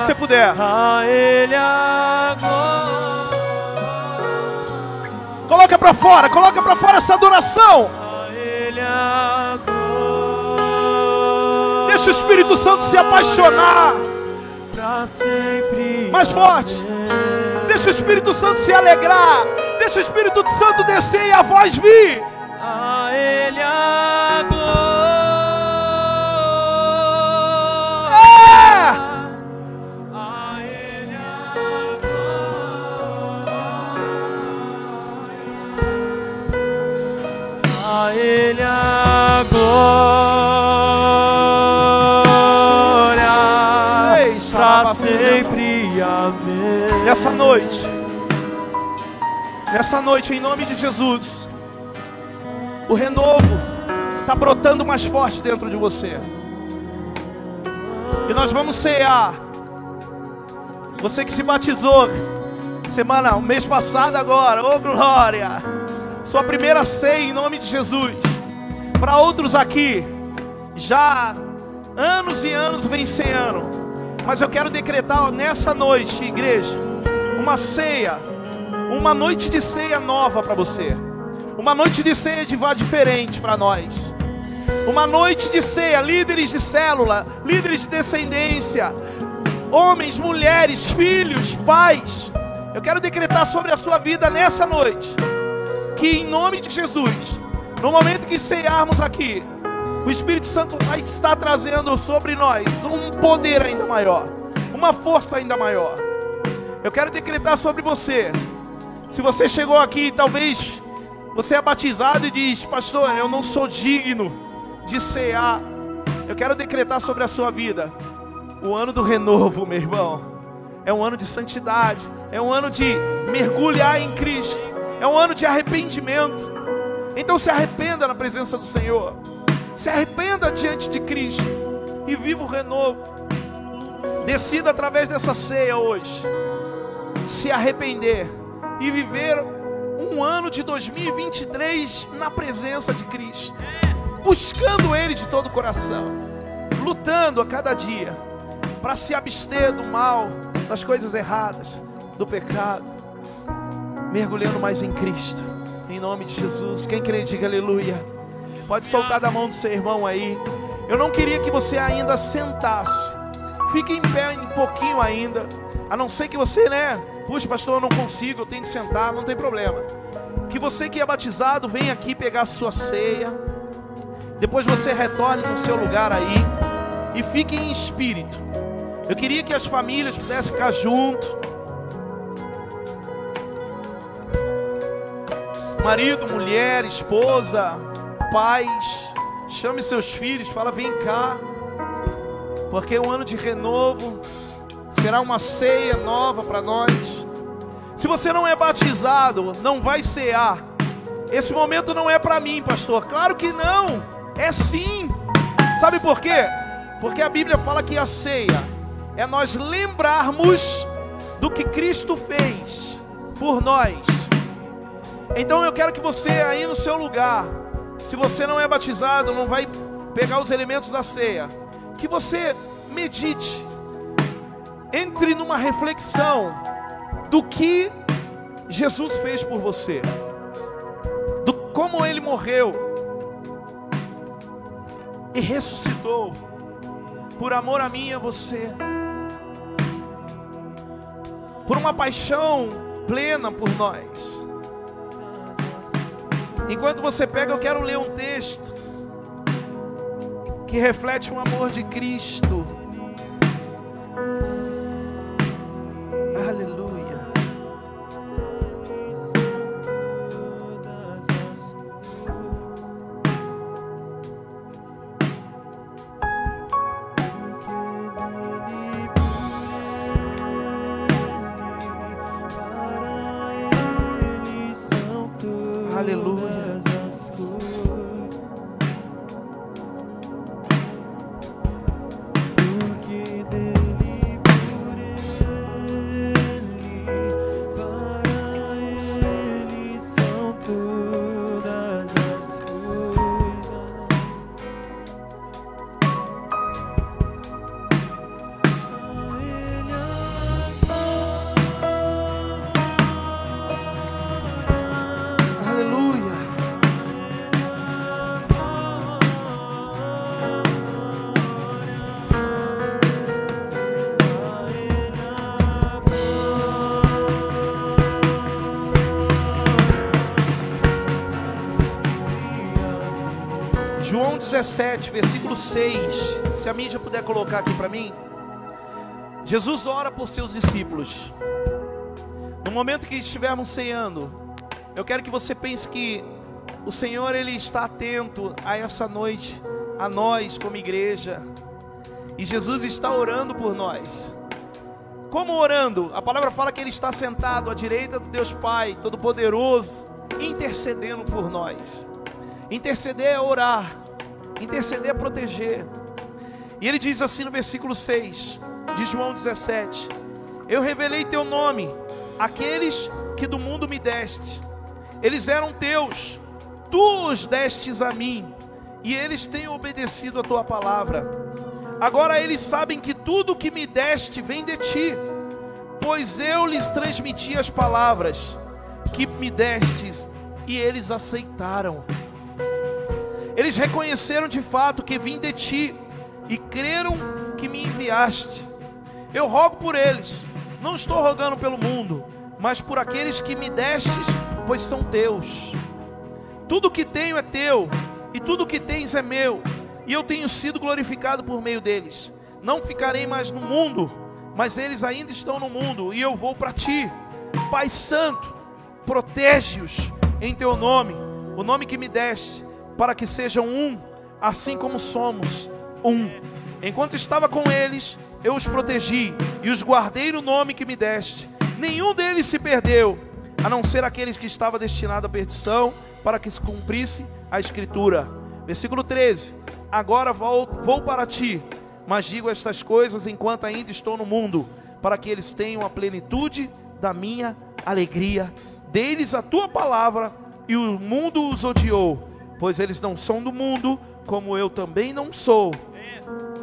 S1: você puder. Coloca pra fora, coloca pra fora essa adoração. Deixa o Espírito Santo se apaixonar. Mais forte. Deixa o Espírito Santo se alegrar. Deixa o Espírito Santo descer e a voz vir. Nessa noite, em nome de Jesus, o renovo está brotando mais forte dentro de você. E nós vamos cear. Você que se batizou semana, mês passado agora, ô oh, glória! Sua primeira ceia em nome de Jesus. Para outros aqui, já anos e anos vem ceando. Mas eu quero decretar nessa noite, igreja, uma ceia uma noite de ceia nova para você. Uma noite de ceia de vá diferente para nós. Uma noite de ceia, líderes de célula, líderes de descendência, homens, mulheres, filhos, pais. Eu quero decretar sobre a sua vida nessa noite que em nome de Jesus, no momento que cearmos aqui, o Espírito Santo vai estar trazendo sobre nós um poder ainda maior, uma força ainda maior. Eu quero decretar sobre você se você chegou aqui, talvez você é batizado e diz, pastor, eu não sou digno de cear. Eu quero decretar sobre a sua vida o ano do renovo, meu irmão. É um ano de santidade, é um ano de mergulhar em Cristo, é um ano de arrependimento. Então se arrependa na presença do Senhor, se arrependa diante de Cristo e viva o renovo. Decida através dessa ceia hoje se arrepender e viver um ano de 2023 na presença de Cristo, buscando Ele de todo o coração, lutando a cada dia para se abster do mal, das coisas erradas, do pecado, mergulhando mais em Cristo, em nome de Jesus. Quem crê, diga aleluia. Pode soltar da mão do seu irmão aí. Eu não queria que você ainda sentasse. Fique em pé um pouquinho ainda. A não ser que você, né, Puxa, pastor, eu não consigo, eu tenho que sentar, não tem problema. Que você que é batizado venha aqui pegar a sua ceia. Depois você retorne no seu lugar aí e fique em espírito. Eu queria que as famílias pudessem ficar junto. Marido, mulher, esposa, pais, chame seus filhos, fala: "Vem cá". Porque é um ano de renovo, será uma ceia nova para nós. Se você não é batizado, não vai cear. Esse momento não é para mim, pastor. Claro que não. É sim. Sabe por quê? Porque a Bíblia fala que a ceia é nós lembrarmos do que Cristo fez por nós. Então eu quero que você aí no seu lugar, se você não é batizado, não vai pegar os elementos da ceia, que você medite entre numa reflexão do que Jesus fez por você, do como ele morreu e ressuscitou por amor a mim e a você, por uma paixão plena por nós. Enquanto você pega, eu quero ler um texto que reflete o amor de Cristo João 17, versículo 6. Se a mídia puder colocar aqui para mim. Jesus ora por seus discípulos. No momento que estivermos ceando, eu quero que você pense que o Senhor ele está atento a essa noite, a nós como igreja. E Jesus está orando por nós. Como orando? A palavra fala que ele está sentado à direita do Deus Pai, Todo-Poderoso, intercedendo por nós. Interceder é orar, interceder é proteger. E ele diz assim no versículo 6 de João 17: Eu revelei teu nome àqueles que do mundo me deste. Eles eram teus, tu os destes a mim, e eles têm obedecido a tua palavra. Agora eles sabem que tudo que me deste vem de ti, pois eu lhes transmiti as palavras que me destes, e eles aceitaram. Eles reconheceram de fato que vim de ti e creram que me enviaste. Eu rogo por eles, não estou rogando pelo mundo, mas por aqueles que me destes, pois são teus. Tudo que tenho é teu, e tudo que tens é meu, e eu tenho sido glorificado por meio deles. Não ficarei mais no mundo, mas eles ainda estão no mundo, e eu vou para ti. Pai Santo, protege-os em teu nome, o nome que me deste, para que sejam um, assim como somos um. Enquanto estava com eles, eu os protegi e os guardei no nome que me deste. Nenhum deles se perdeu, a não ser aqueles que estava destinado à perdição, para que se cumprisse a escritura. Versículo 13: Agora vou, vou para ti, mas digo estas coisas enquanto ainda estou no mundo, para que eles tenham a plenitude da minha alegria. Deles a tua palavra, e o mundo os odiou, pois eles não são do mundo, como eu também não sou.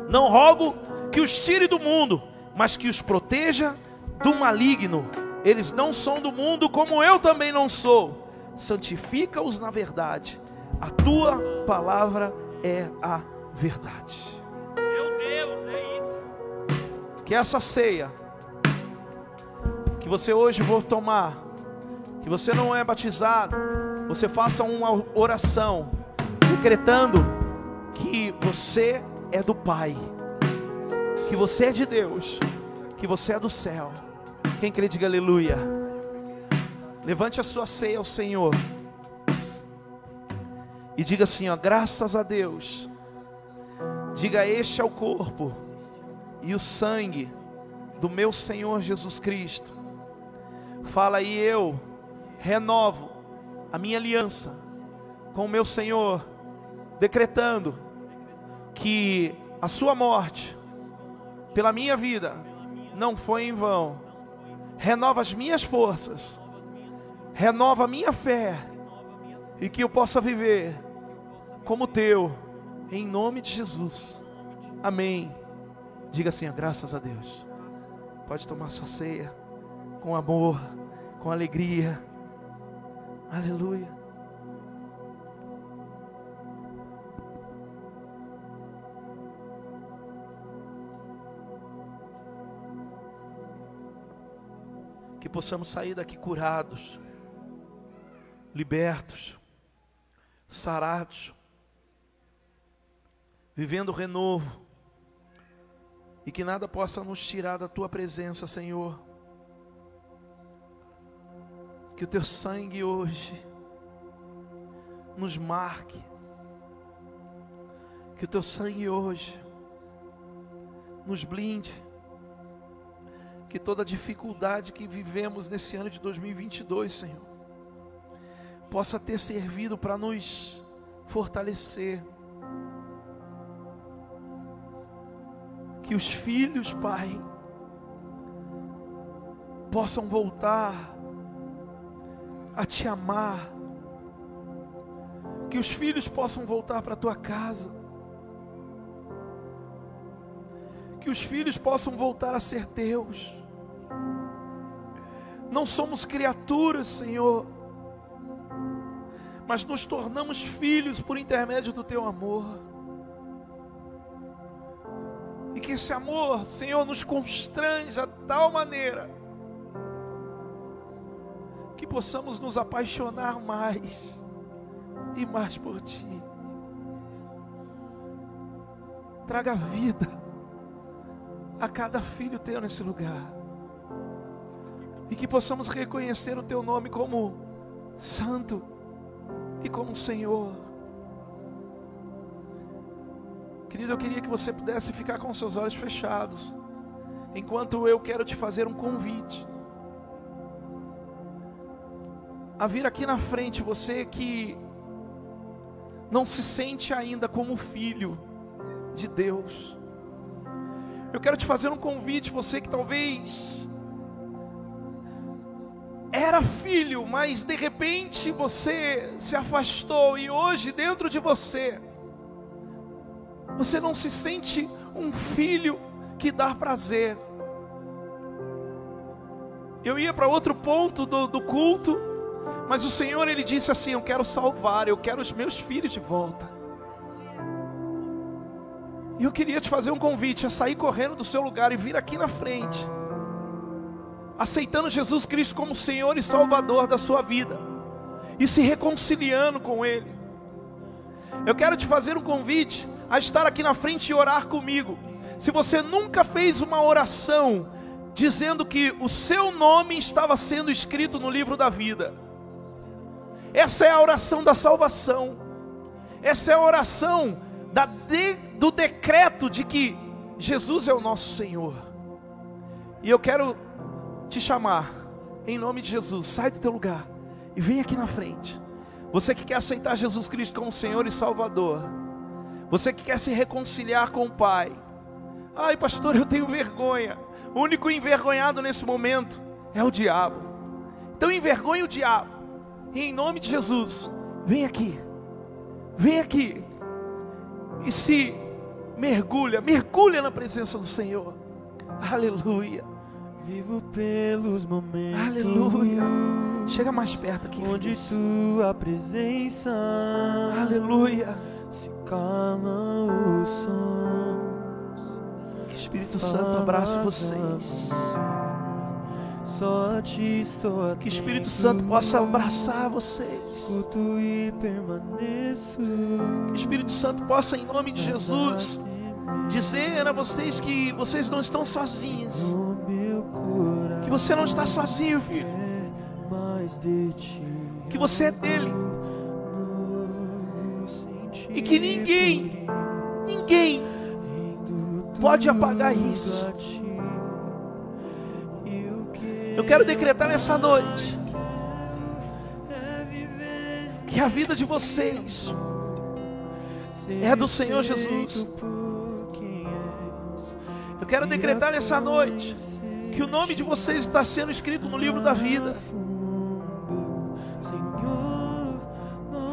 S1: Não rogo que os tire do mundo, mas que os proteja do maligno. Eles não são do mundo, como eu também não sou. Santifica-os na verdade. A tua palavra é a verdade.
S2: Meu Deus, é isso.
S1: Que essa ceia que você hoje for tomar, que você não é batizado, você faça uma oração decretando que você é do Pai, que você é de Deus, que você é do céu. Quem crê, diga aleluia. Levante a sua ceia ao Senhor e diga assim: ó, graças a Deus. Diga: Este é o corpo e o sangue do meu Senhor Jesus Cristo. Fala aí, eu renovo a minha aliança com o meu Senhor, decretando que a sua morte pela minha vida não foi em vão. Renova as minhas forças, renova a minha fé e que eu possa viver como teu, em nome de Jesus. Amém. Diga assim, graças a Deus. Pode tomar sua ceia com amor, com alegria. Aleluia. Que possamos sair daqui curados, libertos, sarados, vivendo o renovo, e que nada possa nos tirar da tua presença, Senhor. Que o teu sangue hoje nos marque, que o teu sangue hoje nos blinde, que toda dificuldade que vivemos nesse ano de 2022, Senhor, possa ter servido para nos fortalecer. Que os filhos, Pai, possam voltar a te amar. Que os filhos possam voltar para a tua casa. Que os filhos possam voltar a ser teus. Não somos criaturas, Senhor mas nos tornamos filhos por intermédio do teu amor. E que esse amor, Senhor, nos constranja de tal maneira que possamos nos apaixonar mais e mais por Ti. Traga vida a cada filho teu nesse lugar. E que possamos reconhecer o Teu nome como Santo e como Senhor. Querido, eu queria que você pudesse ficar com seus olhos fechados enquanto eu quero te fazer um convite a vir aqui na frente, você que não se sente ainda como filho de Deus. Eu quero te fazer um convite, você que talvez era filho, mas de repente você se afastou e hoje dentro de você você não se sente um filho que dá prazer. Eu ia para outro ponto do, do culto, mas o Senhor ele disse assim: Eu quero salvar, eu quero os meus filhos de volta. E eu queria te fazer um convite a sair correndo do seu lugar e vir aqui na frente, aceitando Jesus Cristo como Senhor e Salvador da sua vida, e se reconciliando com Ele. Eu quero te fazer um convite a estar aqui na frente e orar comigo. Se você nunca fez uma oração dizendo que o seu nome estava sendo escrito no livro da vida, essa é a oração da salvação, essa é a oração da de, do decreto de que Jesus é o nosso Senhor. E eu quero te chamar, em nome de Jesus, sai do teu lugar e vem aqui na frente. Você que quer aceitar Jesus Cristo como Senhor e Salvador, você que quer se reconciliar com o Pai. Ai, pastor, eu tenho vergonha. O único envergonhado nesse momento é o diabo. Então envergonhe o diabo. E em nome de Jesus, vem aqui. Vem aqui. E se mergulha, mergulha na presença do Senhor. Aleluia.
S2: Vivo pelos momentos.
S1: Aleluia. Chega mais perto aqui.
S2: Onde tua presença.
S1: Aleluia
S2: se calam os sons.
S1: Que Espírito Santo abrace vocês.
S2: Só te estou atento.
S1: Que Espírito Santo possa abraçar vocês.
S2: Escuto e permaneço.
S1: Que Espírito Santo possa, em nome de Jesus, dizer a vocês que vocês não estão sozinhos. Que você não está sozinho, filho. Que você é dele e que ninguém, ninguém pode apagar isso. Eu quero decretar nessa noite que a vida de vocês é do Senhor Jesus. Eu quero decretar nessa noite que o nome de vocês está sendo escrito no livro da vida.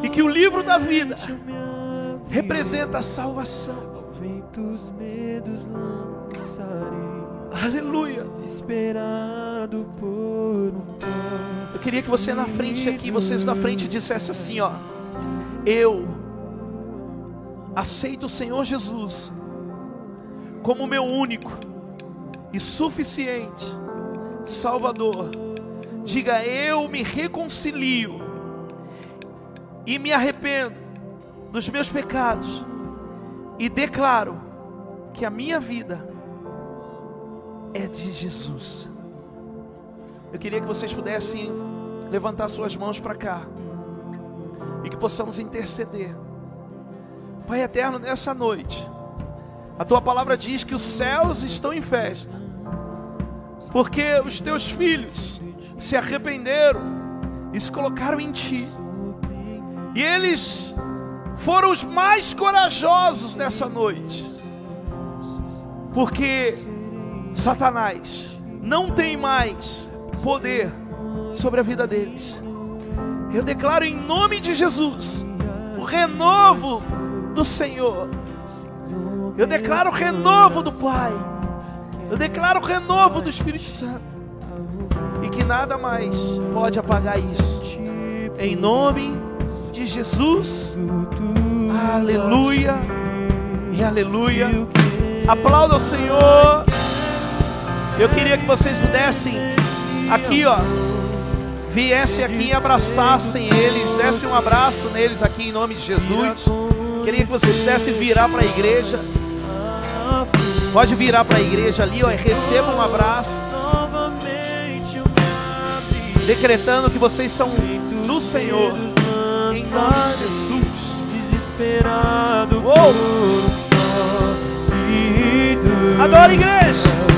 S1: E que o livro da vida representa a salvação. Aleluia.
S2: Desesperado por um
S1: Eu queria que você na frente aqui, vocês na frente dissesse assim, ó: Eu aceito o Senhor Jesus como meu único e suficiente Salvador. Diga: Eu me reconcilio e me arrependo dos meus pecados e declaro que a minha vida é de Jesus. Eu queria que vocês pudessem levantar suas mãos para cá e que possamos interceder. Pai eterno, nessa noite, a tua palavra diz que os céus estão em festa, porque os teus filhos se arrependeram e se colocaram em ti, e eles foram os mais corajosos nessa noite, porque Satanás não tem mais poder sobre a vida deles. Eu declaro em nome de Jesus o renovo do Senhor. Eu declaro o renovo do Pai. Eu declaro o renovo do Espírito Santo. E que nada mais pode apagar isso. Em nome de Jesus. Aleluia e aleluia. Aplauda o Senhor. Eu queria que vocês pudessem aqui, ó, viessem aqui e abraçassem eles, dessem um abraço neles aqui em nome de Jesus. Queria que vocês pudessem virar para a igreja. Pode virar para a igreja ali, ó, e receba um abraço. Decretando que vocês são do Senhor. Em nome de Jesus
S2: desesperado
S1: Uou.
S2: um
S1: Adora igreja.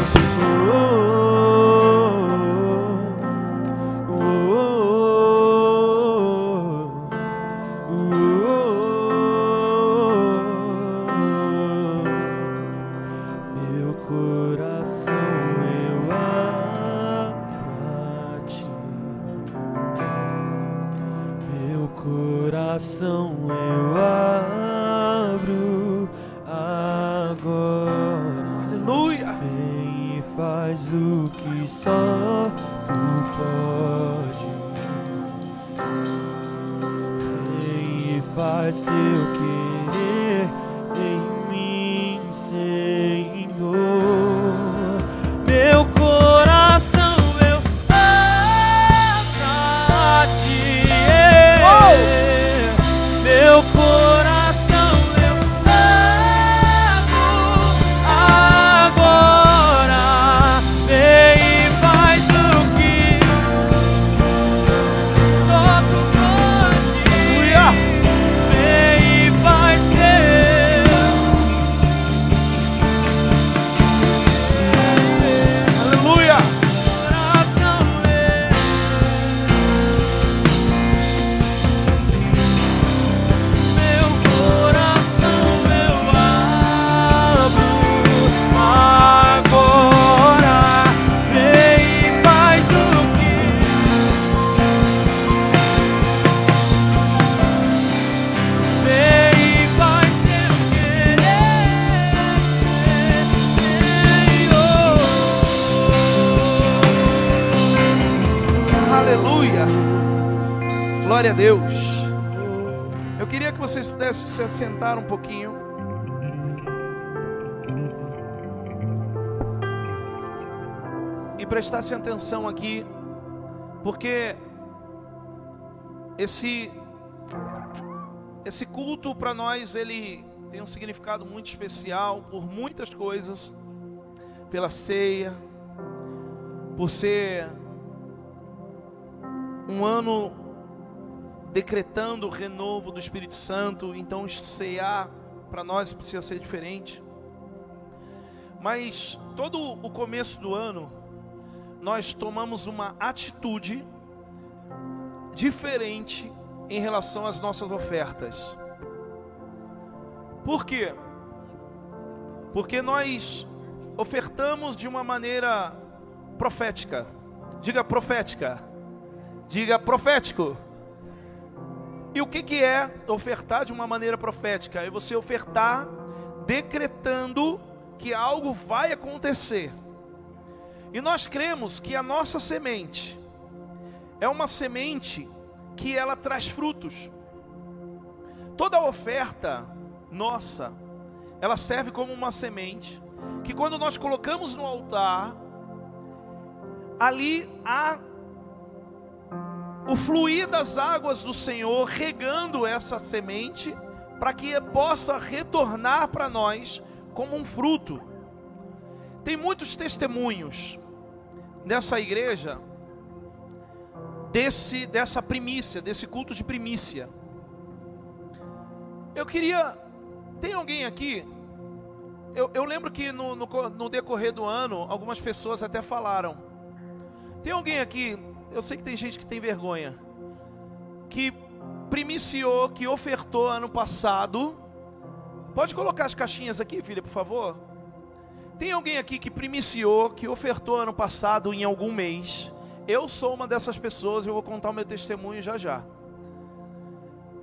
S1: Prestassem atenção aqui, porque esse esse culto para nós ele tem um significado muito especial por muitas coisas, pela ceia, por ser um ano decretando o renovo do Espírito Santo, então cear para nós precisa ser diferente. Mas todo o começo do ano nós tomamos uma atitude diferente em relação às nossas ofertas. Por quê? Porque nós ofertamos de uma maneira profética. Diga profética. Diga profético. E o que, que é ofertar de uma maneira profética? É você ofertar decretando que algo vai acontecer. E nós cremos que a nossa semente é uma semente que ela traz frutos. Toda oferta nossa, ela serve como uma semente que quando nós colocamos no altar, ali há o fluir das águas do Senhor regando essa semente para que possa retornar para nós como um fruto. Tem muitos testemunhos nessa igreja desse dessa primícia, desse culto de primícia. Eu queria tem alguém aqui? Eu, eu lembro que no, no, no decorrer do ano algumas pessoas até falaram. Tem alguém aqui eu sei que tem gente que tem vergonha, que primiciou, que ofertou ano passado. Pode colocar as caixinhas aqui, filha, por favor? Tem alguém aqui que primiciou, que ofertou ano passado em algum mês? Eu sou uma dessas pessoas, eu vou contar o meu testemunho já já.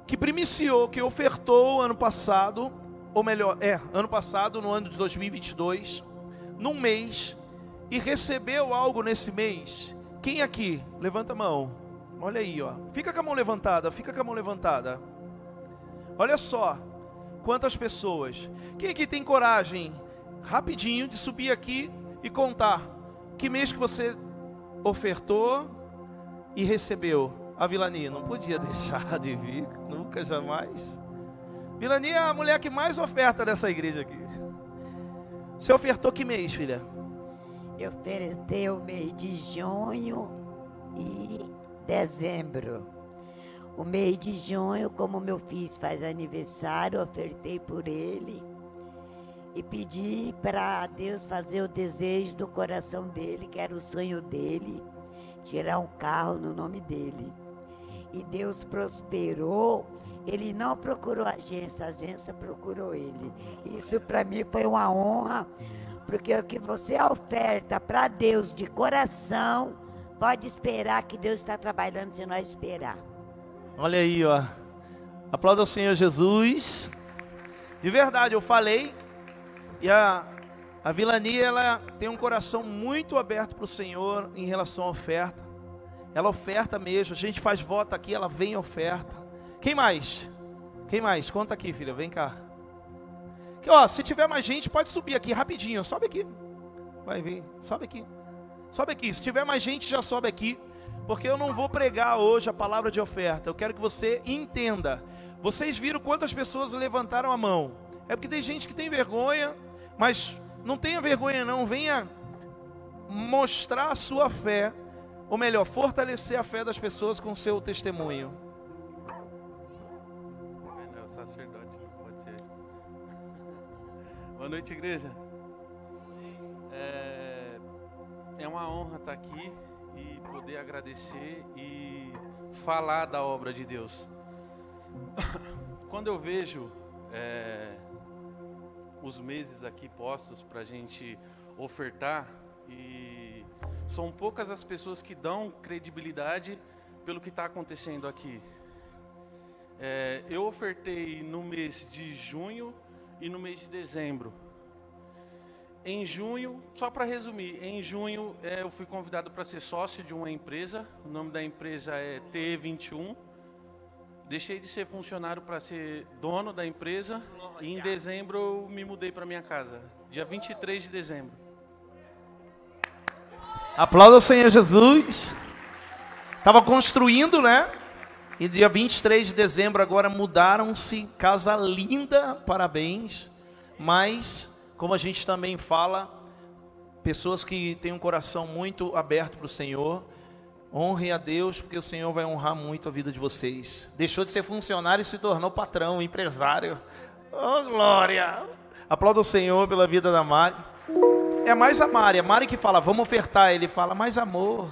S1: Que primiciou, que ofertou ano passado, ou melhor, é, ano passado, no ano de 2022, num mês, e recebeu algo nesse mês quem aqui? Levanta a mão. Olha aí, ó. Fica com a mão levantada, fica com a mão levantada. Olha só quantas pessoas. Quem aqui tem coragem, rapidinho, de subir aqui e contar que mês que você ofertou e recebeu? A Vilani não podia <laughs> deixar de vir, nunca, jamais. Vilani é a mulher que mais oferta dessa igreja aqui. Você ofertou que mês, filha?
S3: Eu ofertei o mês de junho e dezembro. O mês de junho, como meu filho faz aniversário, ofertei por ele e pedi para Deus fazer o desejo do coração dele, que era o sonho dele, tirar um carro no nome dele. E Deus prosperou. Ele não procurou a agência, a agência procurou ele. Isso para mim foi uma honra, porque o que você oferta para Deus de coração, pode esperar que Deus está trabalhando se nós esperar.
S1: Olha aí, ó. Aplauda o Senhor Jesus. De verdade, eu falei. E a, a Vilania, ela tem um coração muito aberto para o Senhor em relação à oferta. Ela oferta mesmo. A gente faz voto aqui, ela vem oferta. Quem mais? Quem mais? Conta aqui, filha. Vem cá. Que, ó, se tiver mais gente, pode subir aqui rapidinho. Sobe aqui. Vai vir. Sobe aqui. Sobe aqui. Se tiver mais gente, já sobe aqui. Porque eu não vou pregar hoje a palavra de oferta. Eu quero que você entenda. Vocês viram quantas pessoas levantaram a mão? É porque tem gente que tem vergonha, mas não tenha vergonha não, venha mostrar a sua fé, ou melhor, fortalecer a fé das pessoas com o seu testemunho.
S4: É sacerdote, pode ser. <laughs> Boa noite, igreja. É, é uma honra estar aqui e poder agradecer e falar da obra de Deus. <coughs> Quando eu vejo é, os meses aqui postos para a gente ofertar, e são poucas as pessoas que dão credibilidade pelo que está acontecendo aqui. É, eu ofertei no mês de junho e no mês de dezembro. Em junho, só para resumir, em junho é, eu fui convidado para ser sócio de uma empresa. O nome da empresa é T21 Deixei de ser funcionário para ser dono da empresa e em dezembro eu me mudei para minha casa, dia 23 de dezembro.
S1: Aplauda o Senhor Jesus. Estava construindo, né? E dia 23 de dezembro agora mudaram-se, casa linda, parabéns. Mas, como a gente também fala, pessoas que têm um coração muito aberto para o Senhor, Honre a Deus, porque o Senhor vai honrar muito a vida de vocês. Deixou de ser funcionário e se tornou patrão, empresário. Oh, glória! Aplauda o Senhor pela vida da Mari. É mais a Mari, a Mari que fala, vamos ofertar. Ele fala, mais amor.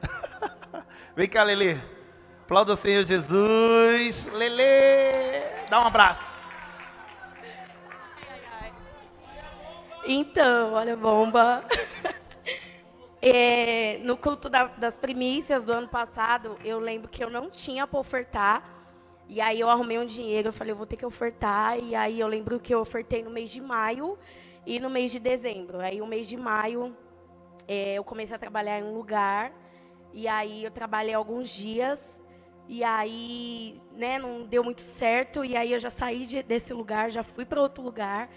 S1: <laughs> Vem cá, Lele. Aplauda o Senhor Jesus. Lele, dá um abraço.
S5: Então, olha a bomba. <laughs> É, no culto da, das primícias do ano passado, eu lembro que eu não tinha para ofertar. E aí eu arrumei um dinheiro, eu falei, eu vou ter que ofertar. E aí eu lembro que eu ofertei no mês de maio e no mês de dezembro. Aí o mês de maio é, eu comecei a trabalhar em um lugar. E aí eu trabalhei alguns dias. E aí, né, não deu muito certo. E aí eu já saí de, desse lugar, já fui para outro lugar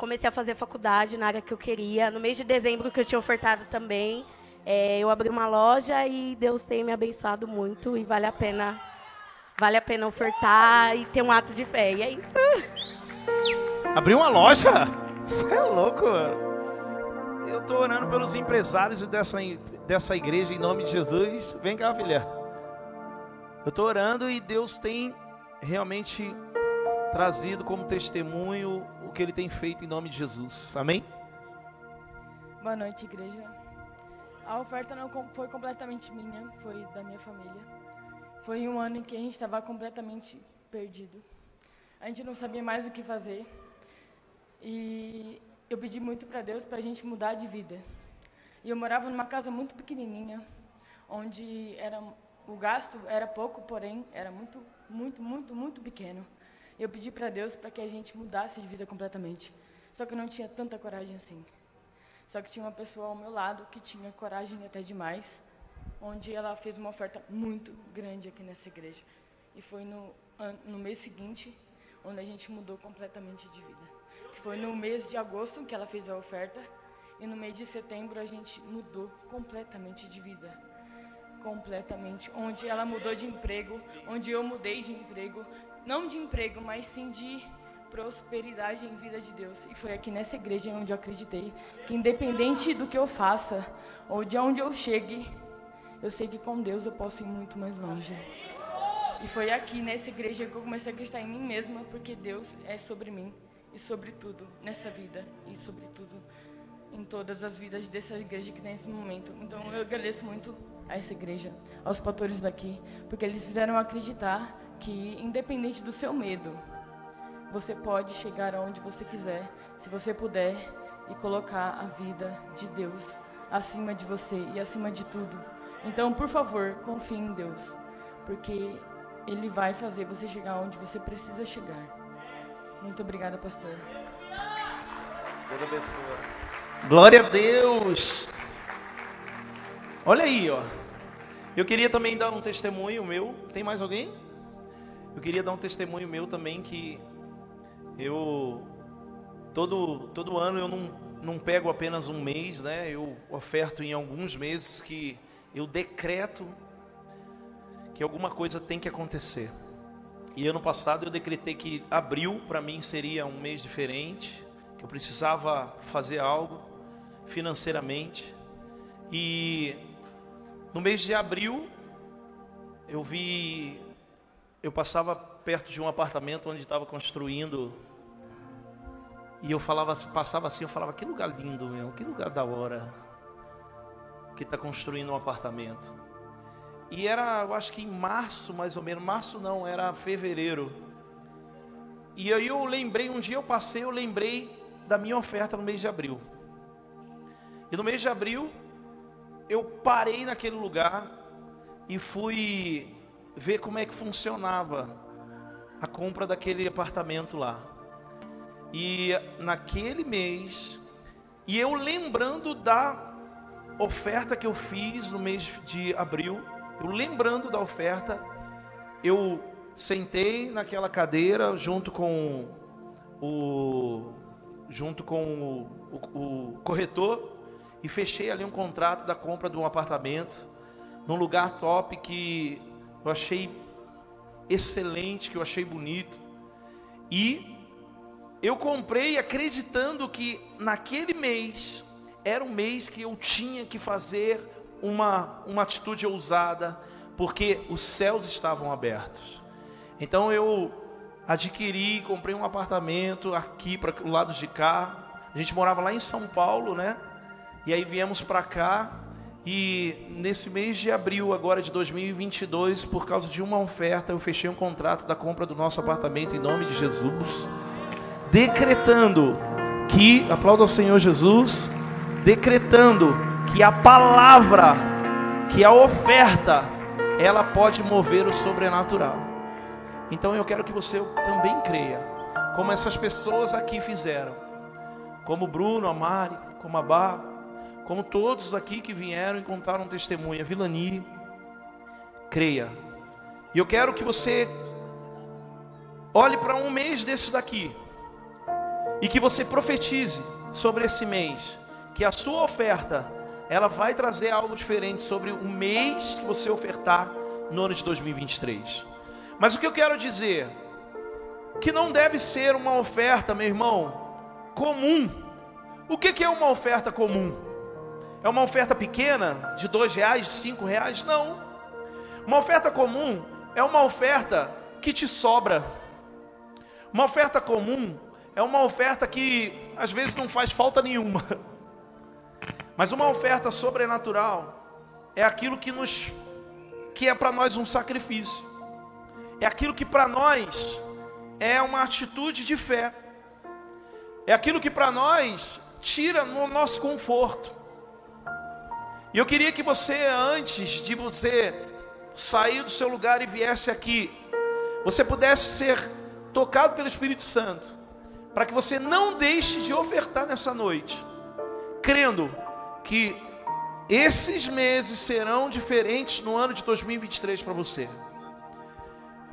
S5: comecei a fazer faculdade na área que eu queria. No mês de dezembro, que eu tinha ofertado também, é, eu abri uma loja e Deus tem me abençoado muito e vale a pena, vale a pena ofertar e ter um ato de fé. E é isso. <laughs>
S1: Abriu uma loja? Você é louco, Eu estou orando pelos empresários dessa, dessa igreja em nome de Jesus. Vem cá, filha. Eu estou orando e Deus tem realmente trazido como testemunho o que ele tem feito em nome de Jesus. Amém?
S6: Boa noite, igreja. A oferta não foi completamente minha, foi da minha família. Foi um ano em que a gente estava completamente perdido. A gente não sabia mais o que fazer. E eu pedi muito para Deus para a gente mudar de vida. E eu morava numa casa muito pequenininha, onde era o gasto era pouco, porém era muito, muito, muito, muito pequeno eu pedi para Deus para que a gente mudasse de vida completamente. Só que eu não tinha tanta coragem assim. Só que tinha uma pessoa ao meu lado que tinha coragem até demais, onde ela fez uma oferta muito grande aqui nessa igreja. E foi no, no mês seguinte onde a gente mudou completamente de vida. Que foi no mês de agosto que ela fez a oferta e no mês de setembro a gente mudou completamente de vida. Completamente. Onde ela mudou de emprego, onde eu mudei de emprego, não de emprego, mas sim de prosperidade em vida de Deus. E foi aqui nessa igreja onde eu acreditei que independente do que eu faça ou de onde eu chegue, eu sei que com Deus eu posso ir muito mais longe. E foi aqui nessa igreja que eu comecei a acreditar em mim mesma, porque Deus é sobre mim e sobre tudo nessa vida e sobre tudo em todas as vidas dessa igreja que tem nesse momento. Então eu agradeço muito a essa igreja, aos pastores daqui, porque eles fizeram acreditar que, independente do seu medo, você pode chegar aonde você quiser, se você puder, e colocar a vida de Deus acima de você e acima de tudo. Então, por favor, confie em Deus, porque Ele vai fazer você chegar onde você precisa chegar. Muito obrigada, pastor.
S1: Glória a Deus. Olha aí, ó. Eu queria também dar um testemunho meu. Tem mais alguém? Eu queria dar um testemunho meu também que eu todo todo ano eu não, não pego apenas um mês, né? Eu oferto em alguns meses que eu decreto que alguma coisa tem que acontecer. E ano passado eu decretei que abril para mim seria um mês diferente, que eu precisava fazer algo financeiramente. E no mês de abril, eu vi, eu passava perto de um apartamento onde estava construindo, e eu falava, passava assim, eu falava, que lugar lindo, meu, que lugar da hora, que está construindo um apartamento. E era, eu acho que em março, mais ou menos, março não, era fevereiro. E aí eu lembrei, um dia eu passei, eu lembrei da minha oferta no mês de abril. E no mês de abril, eu parei naquele lugar e fui ver como é que funcionava a compra daquele apartamento lá. E naquele mês, e eu lembrando da oferta que eu fiz no mês de abril, eu lembrando da oferta, eu sentei naquela cadeira junto com o junto com o, o, o corretor e fechei ali um contrato da compra de um apartamento num lugar top que eu achei excelente, que eu achei bonito. E eu comprei acreditando que naquele mês era um mês que eu tinha que fazer uma, uma atitude ousada, porque os céus estavam abertos. Então eu adquiri, comprei um apartamento aqui para o lado de cá. A gente morava lá em São Paulo, né? E aí viemos para cá e nesse mês de abril agora de 2022, por causa de uma oferta, eu fechei um contrato da compra do nosso apartamento em nome de Jesus, decretando que, aplauda ao Senhor Jesus, decretando que a palavra, que a oferta, ela pode mover o sobrenatural. Então eu quero que você também creia, como essas pessoas aqui fizeram, como Bruno, a Mari, como a Bárbara, como todos aqui que vieram e contaram testemunha, Vilani, creia. E eu quero que você olhe para um mês desses daqui e que você profetize sobre esse mês, que a sua oferta ela vai trazer algo diferente sobre o mês que você ofertar no ano de 2023. Mas o que eu quero dizer que não deve ser uma oferta, meu irmão, comum. O que é uma oferta comum? É uma oferta pequena, de dois reais, de cinco reais? Não. Uma oferta comum é uma oferta que te sobra. Uma oferta comum é uma oferta que às vezes não faz falta nenhuma. <laughs> Mas uma oferta sobrenatural é aquilo que nos que é para nós um sacrifício. É aquilo que para nós é uma atitude de fé. É aquilo que para nós tira no nosso conforto. E eu queria que você, antes de você sair do seu lugar e viesse aqui, você pudesse ser tocado pelo Espírito Santo, para que você não deixe de ofertar nessa noite, crendo que esses meses serão diferentes no ano de 2023 para você.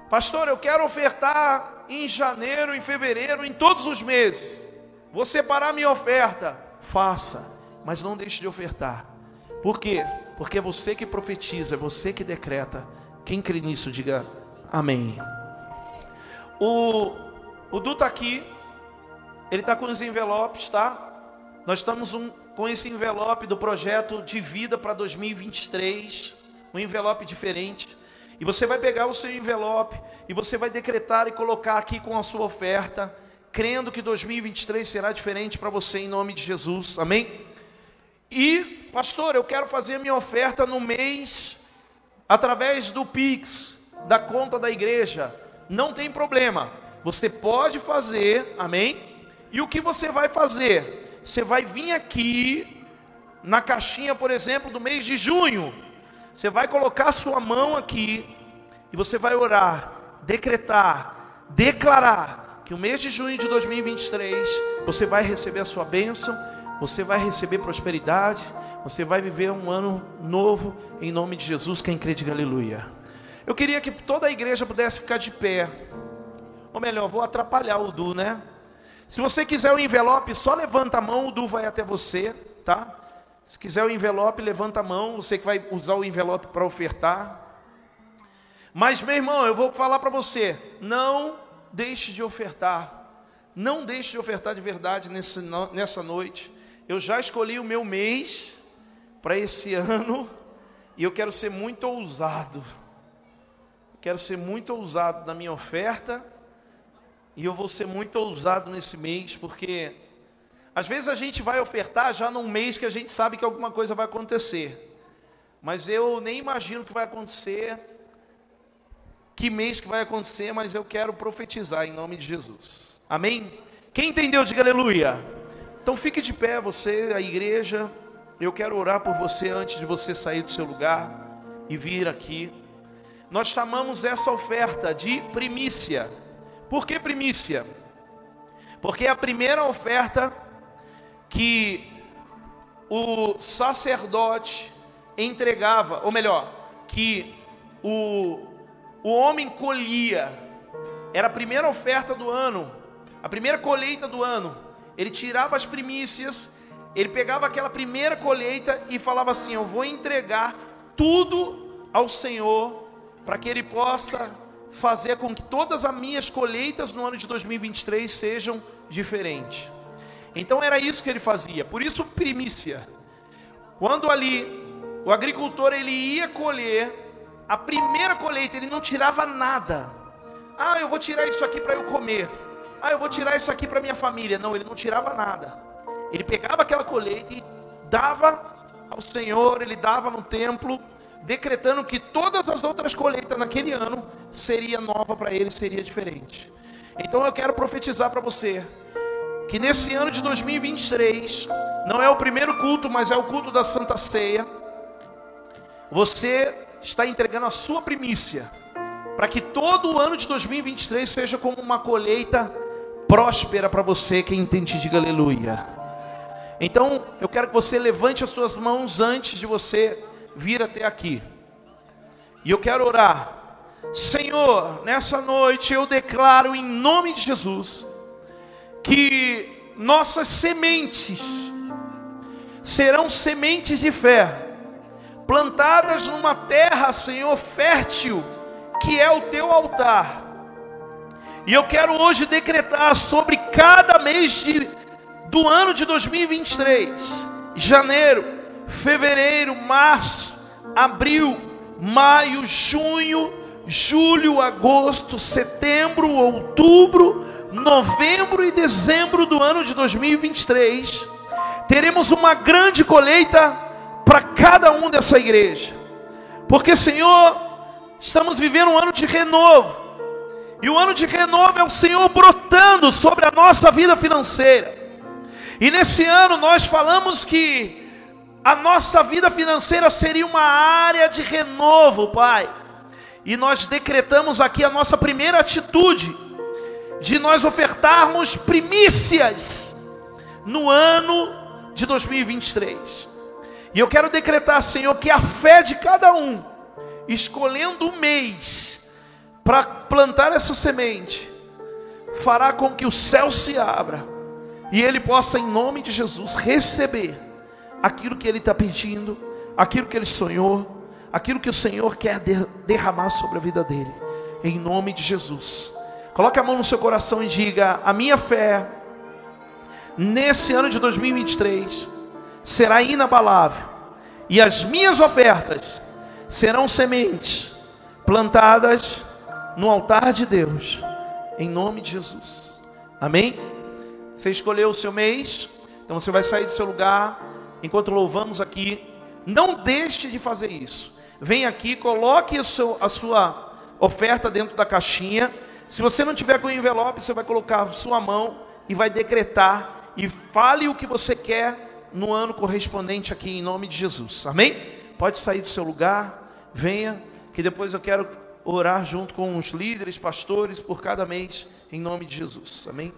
S1: Pastor, eu quero ofertar em janeiro, em fevereiro, em todos os meses. Vou separar minha oferta. Faça, mas não deixe de ofertar. Por quê? Porque é você que profetiza, é você que decreta. Quem crê nisso, diga amém. O, o Du está aqui, ele está com os envelopes, tá? Nós estamos um, com esse envelope do projeto de vida para 2023, um envelope diferente. E você vai pegar o seu envelope e você vai decretar e colocar aqui com a sua oferta, crendo que 2023 será diferente para você em nome de Jesus. Amém? E, pastor, eu quero fazer minha oferta no mês através do Pix, da conta da igreja. Não tem problema. Você pode fazer, amém? E o que você vai fazer? Você vai vir aqui na caixinha, por exemplo, do mês de junho. Você vai colocar sua mão aqui E você vai orar, decretar, declarar que o mês de junho de 2023 você vai receber a sua bênção, você vai receber prosperidade, você vai viver um ano novo em nome de Jesus. Quem crê, diga aleluia. Eu queria que toda a igreja pudesse ficar de pé. Ou melhor, vou atrapalhar o Du, né? Se você quiser o envelope, só levanta a mão, o Du vai até você, tá? Se quiser o envelope, levanta a mão, você que vai usar o envelope para ofertar. Mas, meu irmão, eu vou falar para você: não deixe de ofertar. Não deixe de ofertar de verdade nessa noite. Eu já escolhi o meu mês para esse <laughs> ano e eu quero ser muito ousado. quero ser muito ousado na minha oferta e eu vou ser muito ousado nesse mês, porque às vezes a gente vai ofertar já num mês que a gente sabe que alguma coisa vai acontecer. Mas eu nem imagino o que vai acontecer, que mês que vai acontecer, mas eu quero profetizar em nome de Jesus. Amém? Quem entendeu, diga aleluia. Então fique de pé, você, a igreja. Eu quero orar por você antes de você sair do seu lugar e vir aqui. Nós chamamos essa oferta de primícia. Por que primícia? Porque é a primeira oferta que o sacerdote entregava, ou melhor, que o, o homem colhia, era a primeira oferta do ano, a primeira colheita do ano. Ele tirava as primícias, ele pegava aquela primeira colheita e falava assim: Eu vou entregar tudo ao Senhor, para que Ele possa fazer com que todas as minhas colheitas no ano de 2023 sejam diferentes. Então era isso que ele fazia. Por isso primícia. Quando ali o agricultor ele ia colher a primeira colheita, ele não tirava nada. Ah, eu vou tirar isso aqui para eu comer. Ah, eu vou tirar isso aqui para minha família. Não, ele não tirava nada. Ele pegava aquela colheita e dava ao Senhor, ele dava no templo decretando que todas as outras colheitas naquele ano seria nova para ele, seria diferente. Então eu quero profetizar para você que nesse ano de 2023 não é o primeiro culto, mas é o culto da Santa Ceia. Você está entregando a sua primícia para que todo o ano de 2023 seja como uma colheita próspera para você. Quem entende, diga aleluia. Então, eu quero que você levante as suas mãos antes de você vir até aqui. E eu quero orar. Senhor, nessa noite eu declaro em nome de Jesus que nossas sementes serão sementes de fé, plantadas numa terra, Senhor, fértil, que é o teu altar. E eu quero hoje decretar sobre cada mês de, do ano de 2023, janeiro, fevereiro, março, abril, maio, junho, julho, agosto, setembro, outubro, novembro e dezembro do ano de 2023, teremos uma grande colheita para cada um dessa igreja, porque Senhor, estamos vivendo um ano de renovo, e o ano de renovo é o Senhor brotando sobre a nossa vida financeira, e nesse ano nós falamos que a nossa vida financeira seria uma área de renovo, Pai. E nós decretamos aqui a nossa primeira atitude de nós ofertarmos primícias no ano de 2023. E eu quero decretar, Senhor, que a fé de cada um, escolhendo um mês para plantar essa semente, fará com que o céu se abra e ele possa, em nome de Jesus, receber aquilo que ele está pedindo, aquilo que ele sonhou, aquilo que o Senhor quer derramar sobre a vida dele, em nome de Jesus. Coloque a mão no seu coração e diga: A minha fé, nesse ano de 2023, será inabalável, e as minhas ofertas serão sementes plantadas no altar de Deus, em nome de Jesus. Amém? Você escolheu o seu mês, então você vai sair do seu lugar enquanto louvamos aqui, não deixe de fazer isso. Vem aqui, coloque seu, a sua oferta dentro da caixinha. Se você não tiver com o envelope, você vai colocar a sua mão e vai decretar e fale o que você quer no ano correspondente aqui em nome de Jesus. Amém? Pode sair do seu lugar, venha, que depois eu quero orar junto com os líderes, pastores, por cada mês, em nome de Jesus. Amém?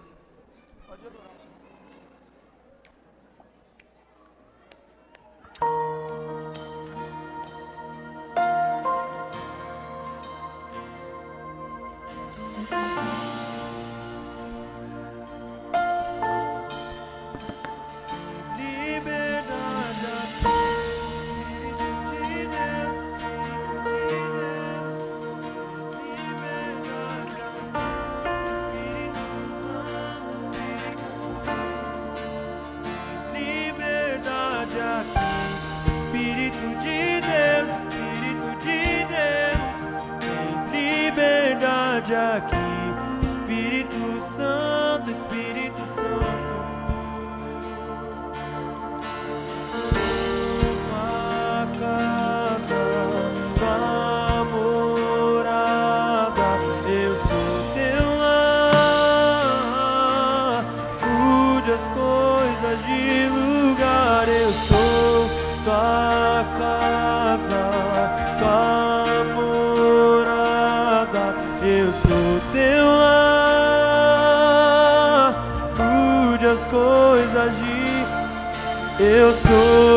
S2: Eu sou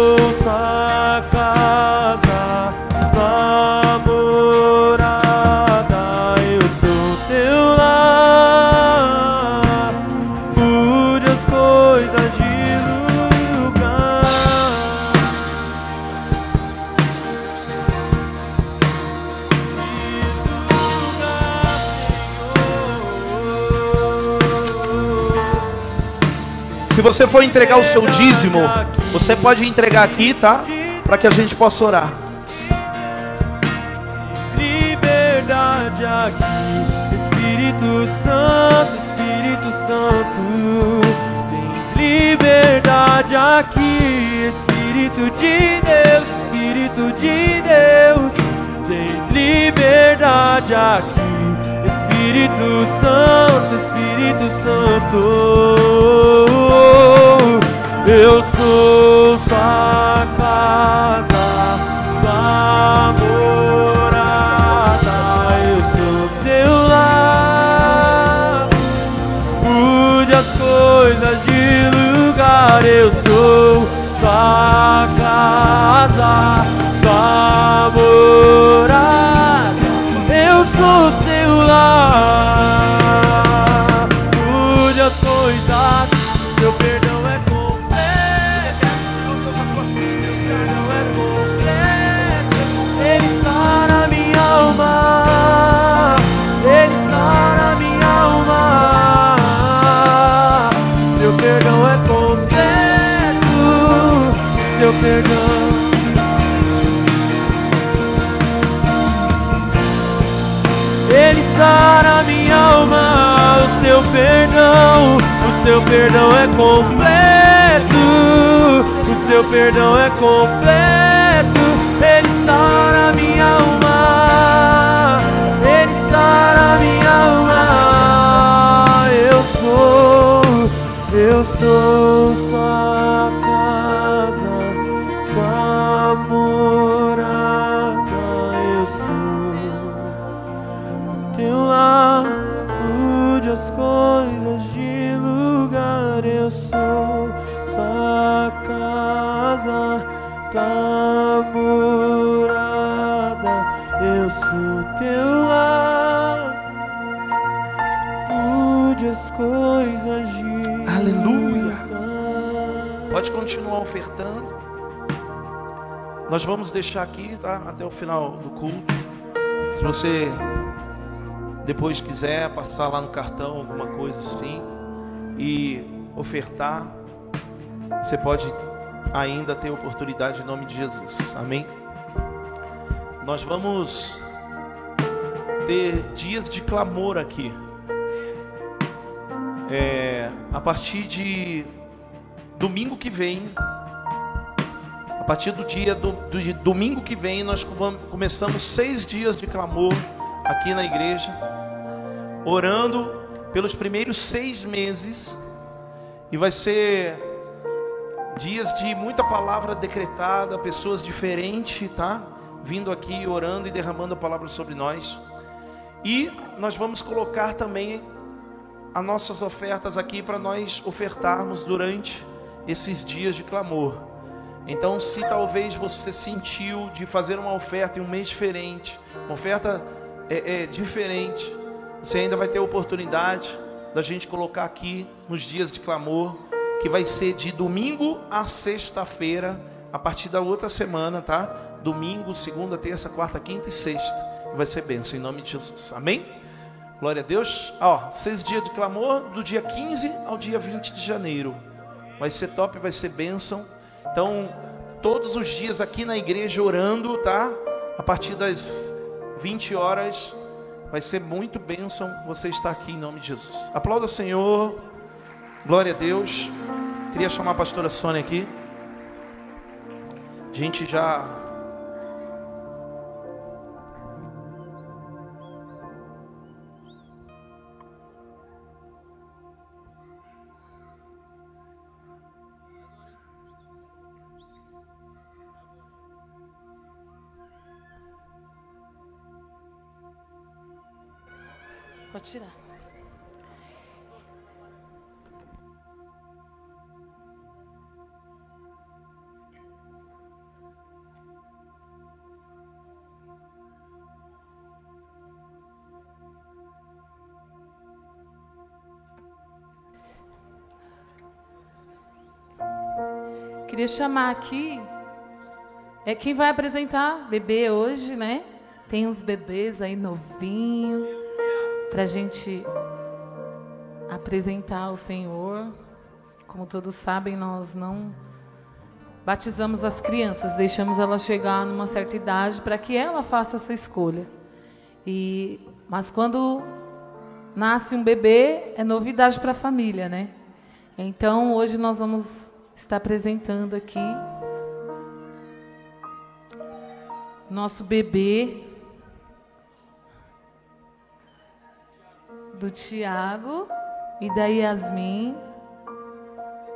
S1: você for entregar o seu dízimo, você pode entregar aqui, tá? Para que a gente possa orar.
S2: liberdade aqui, Espírito Santo, Espírito Santo, tens liberdade aqui, Espírito de Deus, Espírito de Deus, tens liberdade aqui, Espírito Santo, Espírito Santo, eu sou sua casa, tua morada, eu sou seu lar. Mude as coisas de lugar, eu sou sua casa, sua morada, eu sou seu lar. Seu perdão é completo, o seu perdão é completo. Ele sara minha alma, ele sara minha alma. Eu sou, eu sou sua
S1: ofertando. Nós vamos deixar aqui, tá? Até o final do culto. Se você depois quiser passar lá no cartão alguma coisa assim e ofertar, você pode ainda ter oportunidade em nome de Jesus. Amém. Nós vamos ter dias de clamor aqui. É, a partir de domingo que vem, a partir do dia do, do domingo que vem, nós começamos seis dias de clamor aqui na igreja, orando pelos primeiros seis meses, e vai ser dias de muita palavra decretada, pessoas diferentes, tá? Vindo aqui orando e derramando a palavra sobre nós. E nós vamos colocar também as nossas ofertas aqui para nós ofertarmos durante esses dias de clamor. Então, se talvez você sentiu de fazer uma oferta em um mês diferente, uma oferta é, é, diferente, você ainda vai ter a oportunidade da gente colocar aqui nos dias de clamor, que vai ser de domingo a sexta-feira, a partir da outra semana, tá? Domingo, segunda, terça, quarta, quinta e sexta. Vai ser bênção em nome de Jesus. Amém? Glória a Deus. Ó, seis dias de clamor, do dia 15 ao dia 20 de janeiro. Vai ser top, vai ser bênção. Então, todos os dias aqui na igreja orando, tá? A partir das 20 horas, vai ser muito bênção você estar aqui em nome de Jesus. Aplauda, Senhor. Glória a Deus. Queria chamar a pastora Sônia aqui. A gente já
S7: tirar. Queria chamar aqui é quem vai apresentar bebê hoje, né? Tem uns bebês aí novinhos para a gente apresentar ao Senhor. Como todos sabem, nós não batizamos as crianças, deixamos elas chegar numa certa idade para que ela faça essa escolha. E mas quando nasce um bebê é novidade para a família, né? Então hoje nós vamos estar apresentando aqui nosso bebê do Tiago e da Yasmin.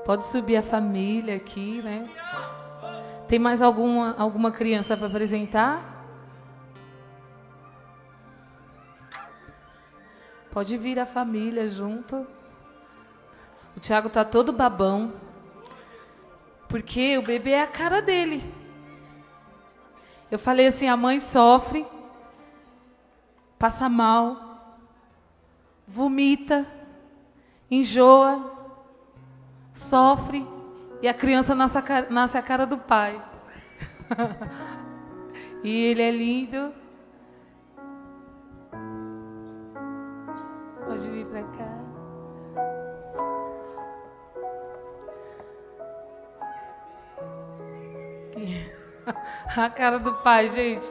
S7: Pode subir a família aqui, né? Tem mais alguma, alguma criança para apresentar? Pode vir a família junto. O Tiago tá todo babão. Porque o bebê é a cara dele. Eu falei assim: a mãe sofre, passa mal, vomita, enjoa, sofre, e a criança nasce a cara, nasce a cara do pai. <laughs> e ele é lindo. Pode vir para cá. <laughs> A cara do pai, gente.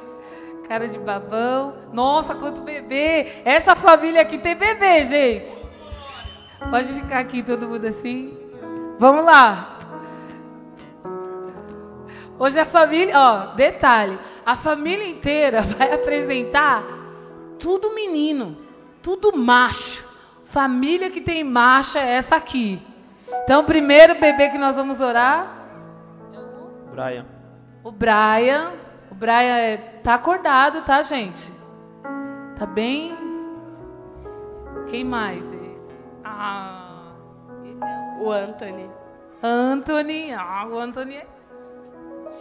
S7: Cara de babão. Nossa, quanto bebê. Essa família aqui tem bebê, gente. Pode ficar aqui todo mundo assim. Vamos lá. Hoje a família, ó, detalhe, a família inteira <laughs> vai apresentar tudo menino, tudo macho. Família que tem macho é essa aqui. Então, o primeiro bebê que nós vamos orar.
S1: Brian.
S7: O Brian. O Brian é, tá acordado, tá, gente? Tá bem. Quem mais? Esse? Ah, esse é
S5: O Anthony.
S7: Anthony. Ah, o Anthony é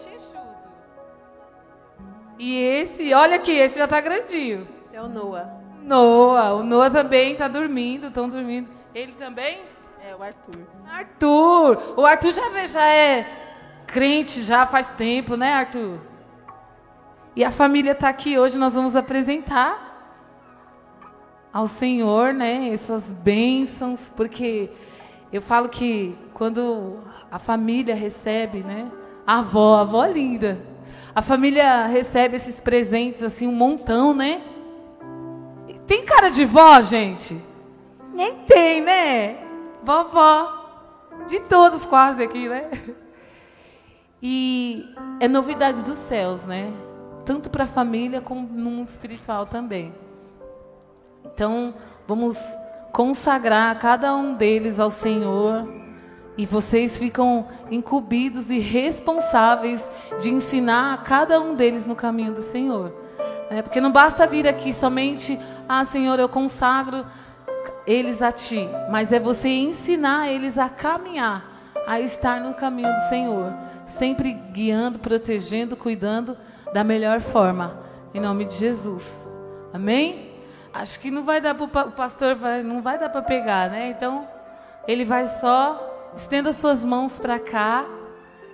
S7: chechudo. E esse, olha aqui, esse já tá grandinho.
S5: Esse é o Noah.
S7: Noah. O Noah também tá dormindo, estão dormindo. Ele também?
S5: É o Arthur.
S7: Arthur. O Arthur já, já é crente já faz tempo, né, Arthur? E a família está aqui hoje, nós vamos apresentar ao Senhor, né, essas bênçãos, porque eu falo que quando a família recebe, né, a avó, a avó linda, a família recebe esses presentes assim, um montão, né? Tem cara de vó, gente? Nem tem, né? Vovó. De todos quase aqui, né? E é novidade dos céus, né? Tanto para a família como no mundo espiritual também. Então, vamos consagrar cada um deles ao Senhor. E vocês ficam incumbidos e responsáveis de ensinar a cada um deles no caminho do Senhor. É, porque não basta vir aqui somente, ah, Senhor, eu consagro eles a Ti, mas é você ensinar eles a caminhar, a estar no caminho do Senhor, sempre guiando, protegendo, cuidando da melhor forma, em nome de Jesus. Amém? Acho que não vai dar para o pastor, não vai dar para pegar, né? Então, ele vai só estenda suas mãos para cá,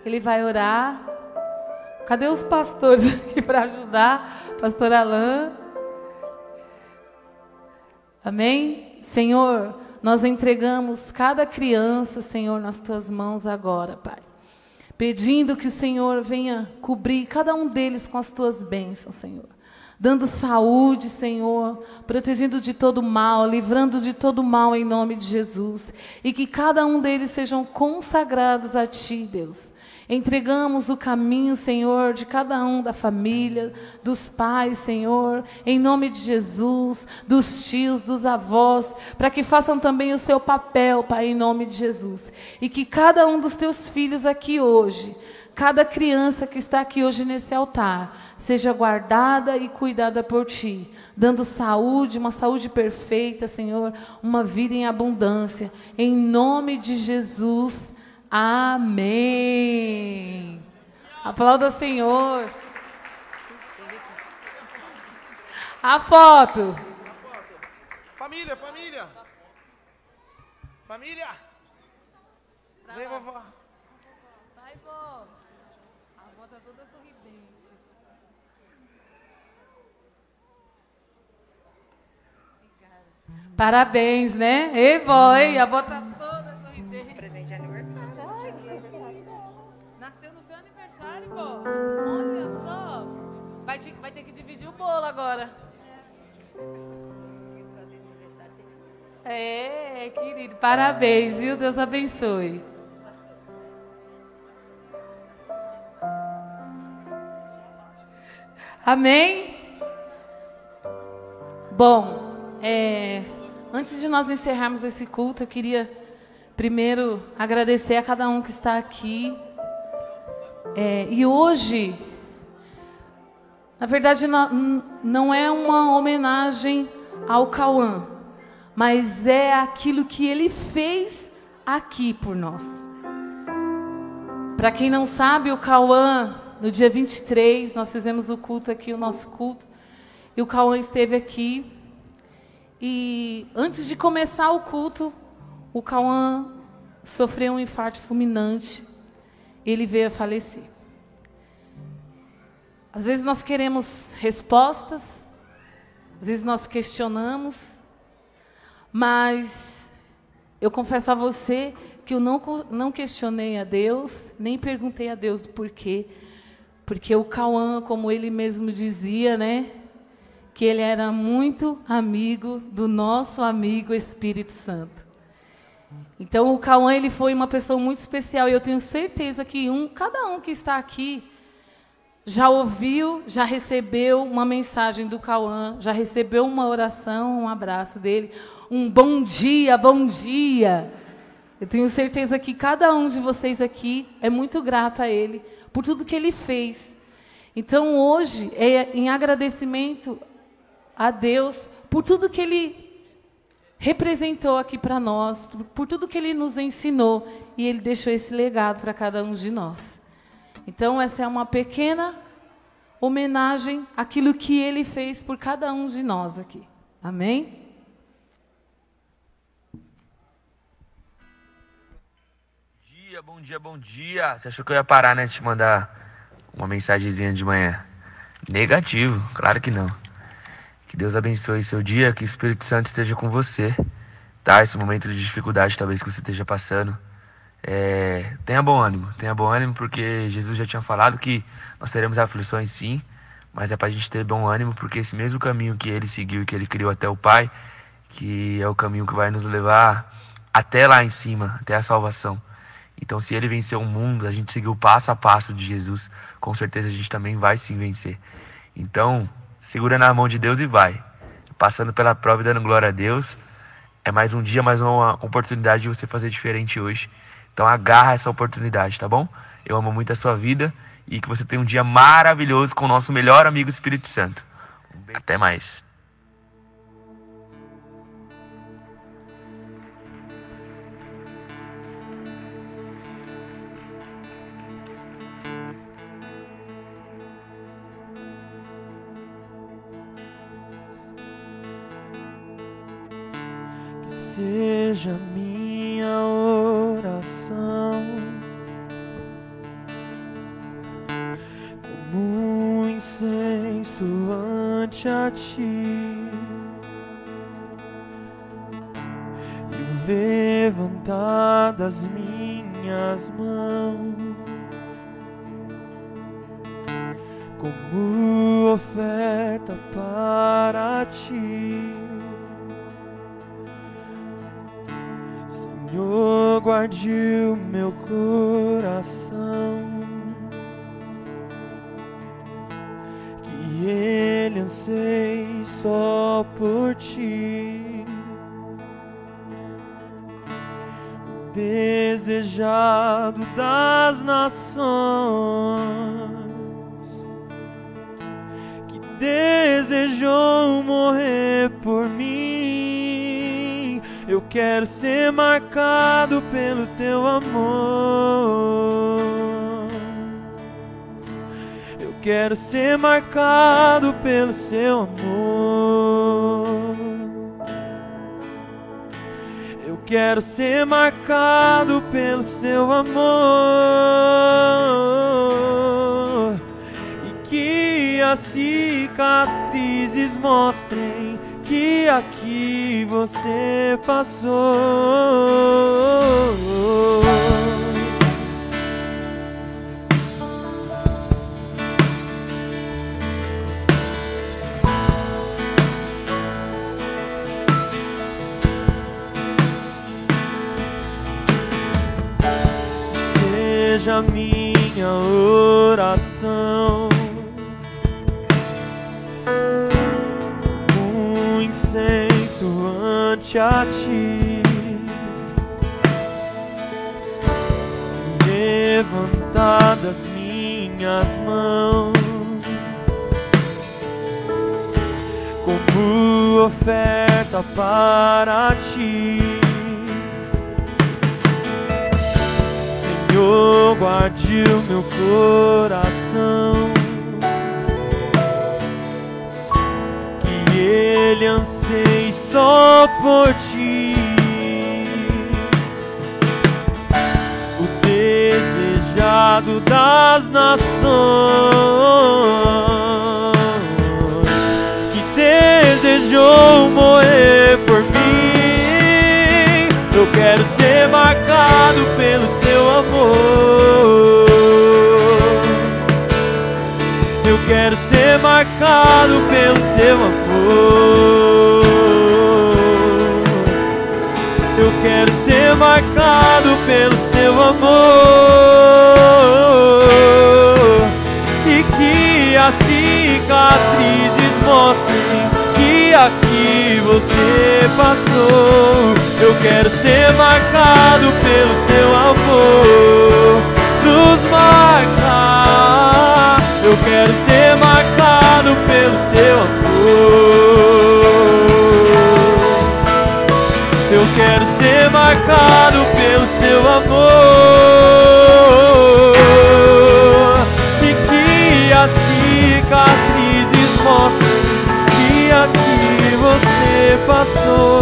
S7: ele vai orar. Cadê os pastores <laughs> aqui para ajudar? Pastor Alain. Amém? Senhor, nós entregamos cada criança, Senhor, nas tuas mãos agora, Pai. Pedindo que o Senhor venha cobrir cada um deles com as tuas bênçãos, Senhor dando saúde, Senhor, protegendo de todo mal, livrando de todo mal em nome de Jesus. E que cada um deles sejam consagrados a Ti, Deus. Entregamos o caminho, Senhor, de cada um da família, dos pais, Senhor, em nome de Jesus, dos tios, dos avós, para que façam também o seu papel, Pai, em nome de Jesus. E que cada um dos teus filhos aqui hoje, cada criança que está aqui hoje nesse altar, seja guardada e cuidada por ti, dando saúde, uma saúde perfeita, Senhor, uma vida em abundância. Em nome de Jesus. Amém. Aplauda o Senhor. A foto.
S1: Família, família. Família. Vem, vovó.
S7: Vai, vó. A avó tá toda sorridente. Parabéns, né? Ei, vó, ei, a avó tá Olha só. Vai, vai ter que dividir o bolo agora. É, querido. Parabéns, viu? Deus abençoe. Amém? Bom, é, antes de nós encerrarmos esse culto, eu queria primeiro agradecer a cada um que está aqui. É, e hoje, na verdade, não, não é uma homenagem ao Cauã, mas é aquilo que ele fez aqui por nós. Para quem não sabe, o Cauã, no dia 23, nós fizemos o culto aqui, o nosso culto, e o Cauã esteve aqui. E antes de começar o culto, o Cauã sofreu um infarto fulminante. Ele veio a falecer. Às vezes nós queremos respostas, às vezes nós questionamos, mas eu confesso a você que eu não, não questionei a Deus, nem perguntei a Deus por quê. Porque o Cauã, como ele mesmo dizia, né? Que ele era muito amigo do nosso amigo Espírito Santo. Então o Cauã ele foi uma pessoa muito especial e eu tenho certeza que um, cada um que está aqui já ouviu, já recebeu uma mensagem do Cauã, já recebeu uma oração, um abraço dele, um bom dia, bom dia. Eu tenho certeza que cada um de vocês aqui é muito grato a ele por tudo que ele fez. Então hoje é em agradecimento a Deus por tudo que ele representou aqui para nós, por tudo que ele nos ensinou e ele deixou esse legado para cada um de nós. Então, essa é uma pequena homenagem àquilo que ele fez por cada um de nós aqui. Amém?
S8: dia, bom dia, bom dia. Você achou que eu ia parar, né? de Te mandar uma mensagenzinha de manhã? Negativo, claro que não. Que Deus abençoe seu dia, que o Espírito Santo esteja com você, tá? Esse momento de dificuldade, talvez que você esteja passando. É, tenha bom ânimo, tenha bom ânimo, porque Jesus já tinha falado que nós teremos aflições sim, mas é pra gente ter bom ânimo, porque esse mesmo caminho que ele seguiu e que ele criou até o Pai, que é o caminho que vai nos levar até lá em cima, até a salvação. Então, se ele venceu o mundo, a gente seguiu passo a passo de Jesus, com certeza a gente também vai sim vencer. Então, segura na mão de Deus e vai. Passando pela prova e dando glória a Deus. É mais um dia, mais uma oportunidade de você fazer diferente hoje. Então, agarra essa oportunidade, tá bom? Eu amo muito a sua vida e que você tenha um dia maravilhoso com o nosso melhor amigo Espírito Santo. Até mais.
S2: Seja minha oração. Como um incenso ante a ti. E levantar das minhas mãos. Como oferta para ti. Senhor, guarde o meu coração, que ele anseie só por ti. Desejado das nações que desejou morrer por mim. Eu quero ser marcado pelo teu amor. Eu quero ser marcado pelo seu amor. Eu quero ser marcado pelo seu amor e que as cicatrizes mostrem que aqui você passou. Seja minha oração ante a ti, levantar das minhas mãos como oferta para ti. Senhor, guarde o meu coração. Que ele anseie só por ti. O desejado das nações que desejou morrer por mim. Eu quero ser marcado pelo seu amor. Eu quero ser marcado pelo seu amor. Quero ser marcado pelo seu amor. E que as cicatrizes mostrem que aqui você passou. Eu quero ser marcado pelo seu amor. Nos marcar. Eu quero ser marcado pelo seu amor. Quero ser marcado pelo seu amor. E que as cicatrizes mostrem que aqui você passou.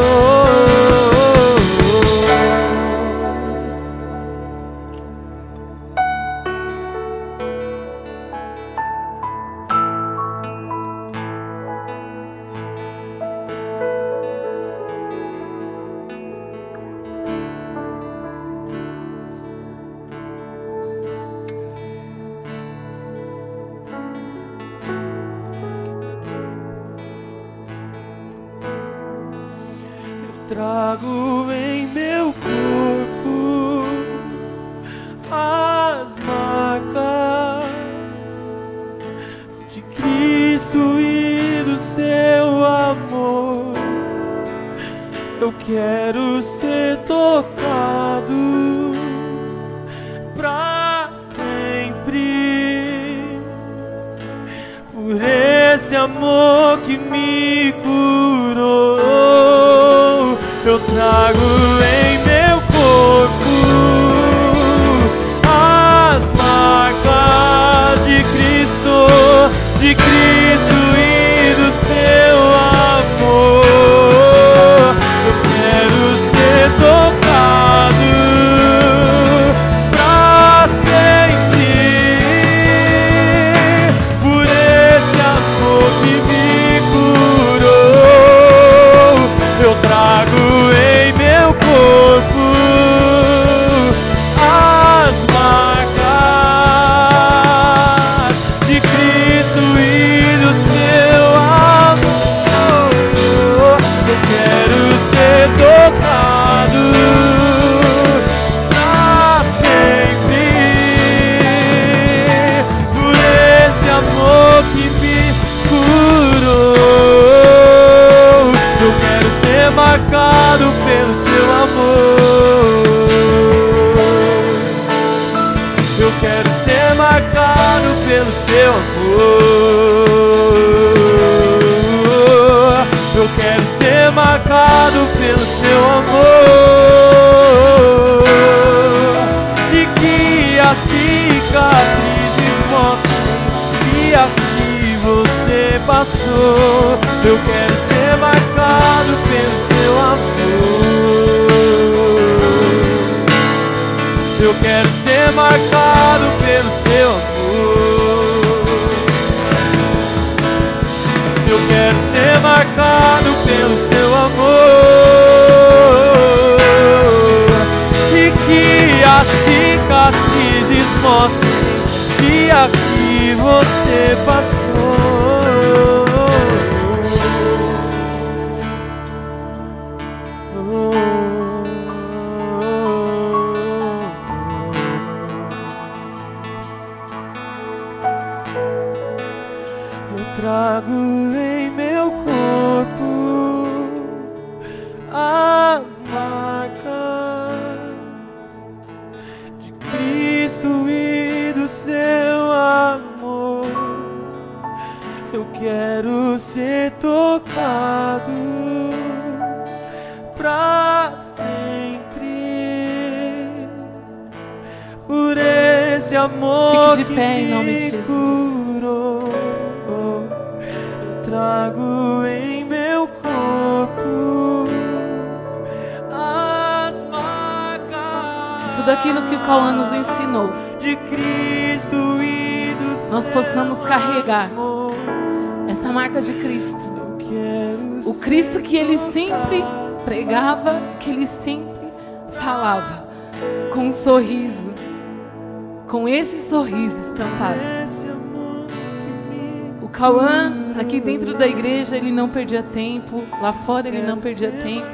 S7: O Cauã, aqui dentro da igreja, ele não perdia tempo, lá fora ele não perdia tempo,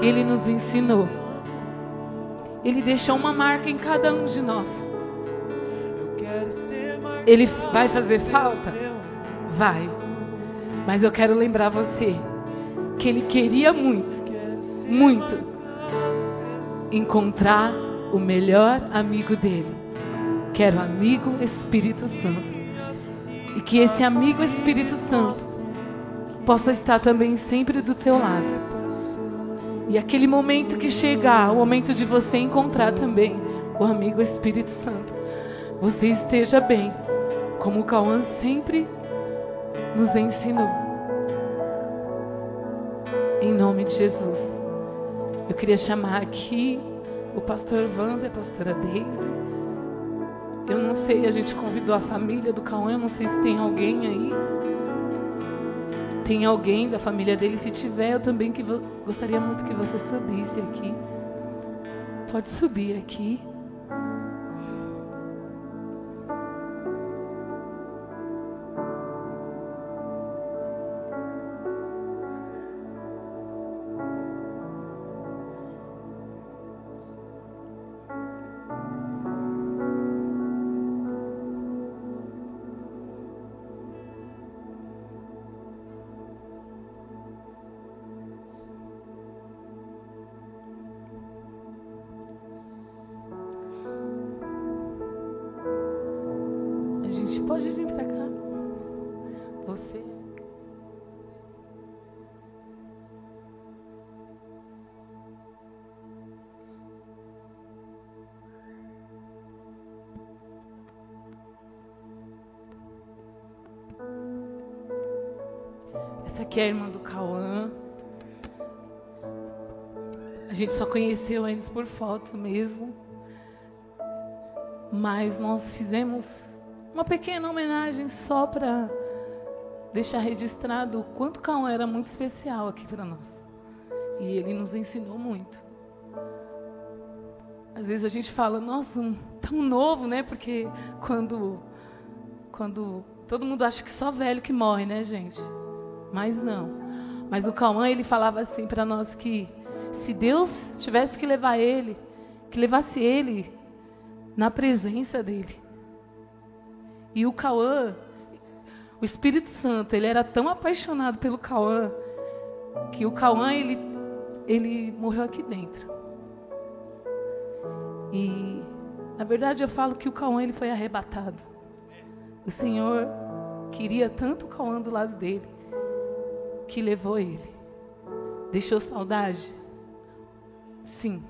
S7: ele nos ensinou. Ele deixou uma marca em cada um de nós. Ele vai fazer falta? Vai. Mas eu quero lembrar você que ele queria muito, muito encontrar o melhor amigo dele, que era o amigo Espírito Santo. E que esse amigo Espírito Santo possa estar também sempre do teu lado. E aquele momento que chegar, o momento de você encontrar também o amigo Espírito Santo, você esteja bem, como o Cauã sempre nos ensinou. Em nome de Jesus. Eu queria chamar aqui o pastor Wanda e a pastora Deise. Eu não sei, a gente convidou a família do Cauã, eu não sei se tem alguém aí. Tem alguém da família dele? Se tiver, eu também que gostaria muito que você subisse aqui. Pode subir aqui. Aqui é a irmã do Cauã. A gente só conheceu eles por foto mesmo. Mas nós fizemos uma pequena homenagem só para deixar registrado o quanto Cauã era muito especial aqui para nós. E ele nos ensinou muito. Às vezes a gente fala, nossa, um, tão novo, né? Porque quando, quando todo mundo acha que só velho que morre, né, gente? Mas não. Mas o Cauã, ele falava assim para nós que se Deus tivesse que levar ele, que levasse ele na presença dele. E o Cauã, o Espírito Santo, ele era tão apaixonado pelo Cauã, que o Cauã, ele, ele morreu aqui dentro. E, na verdade, eu falo que o Cauã, ele foi arrebatado. O Senhor queria tanto o Cauã do lado dele, que levou ele. Deixou saudade? Sim.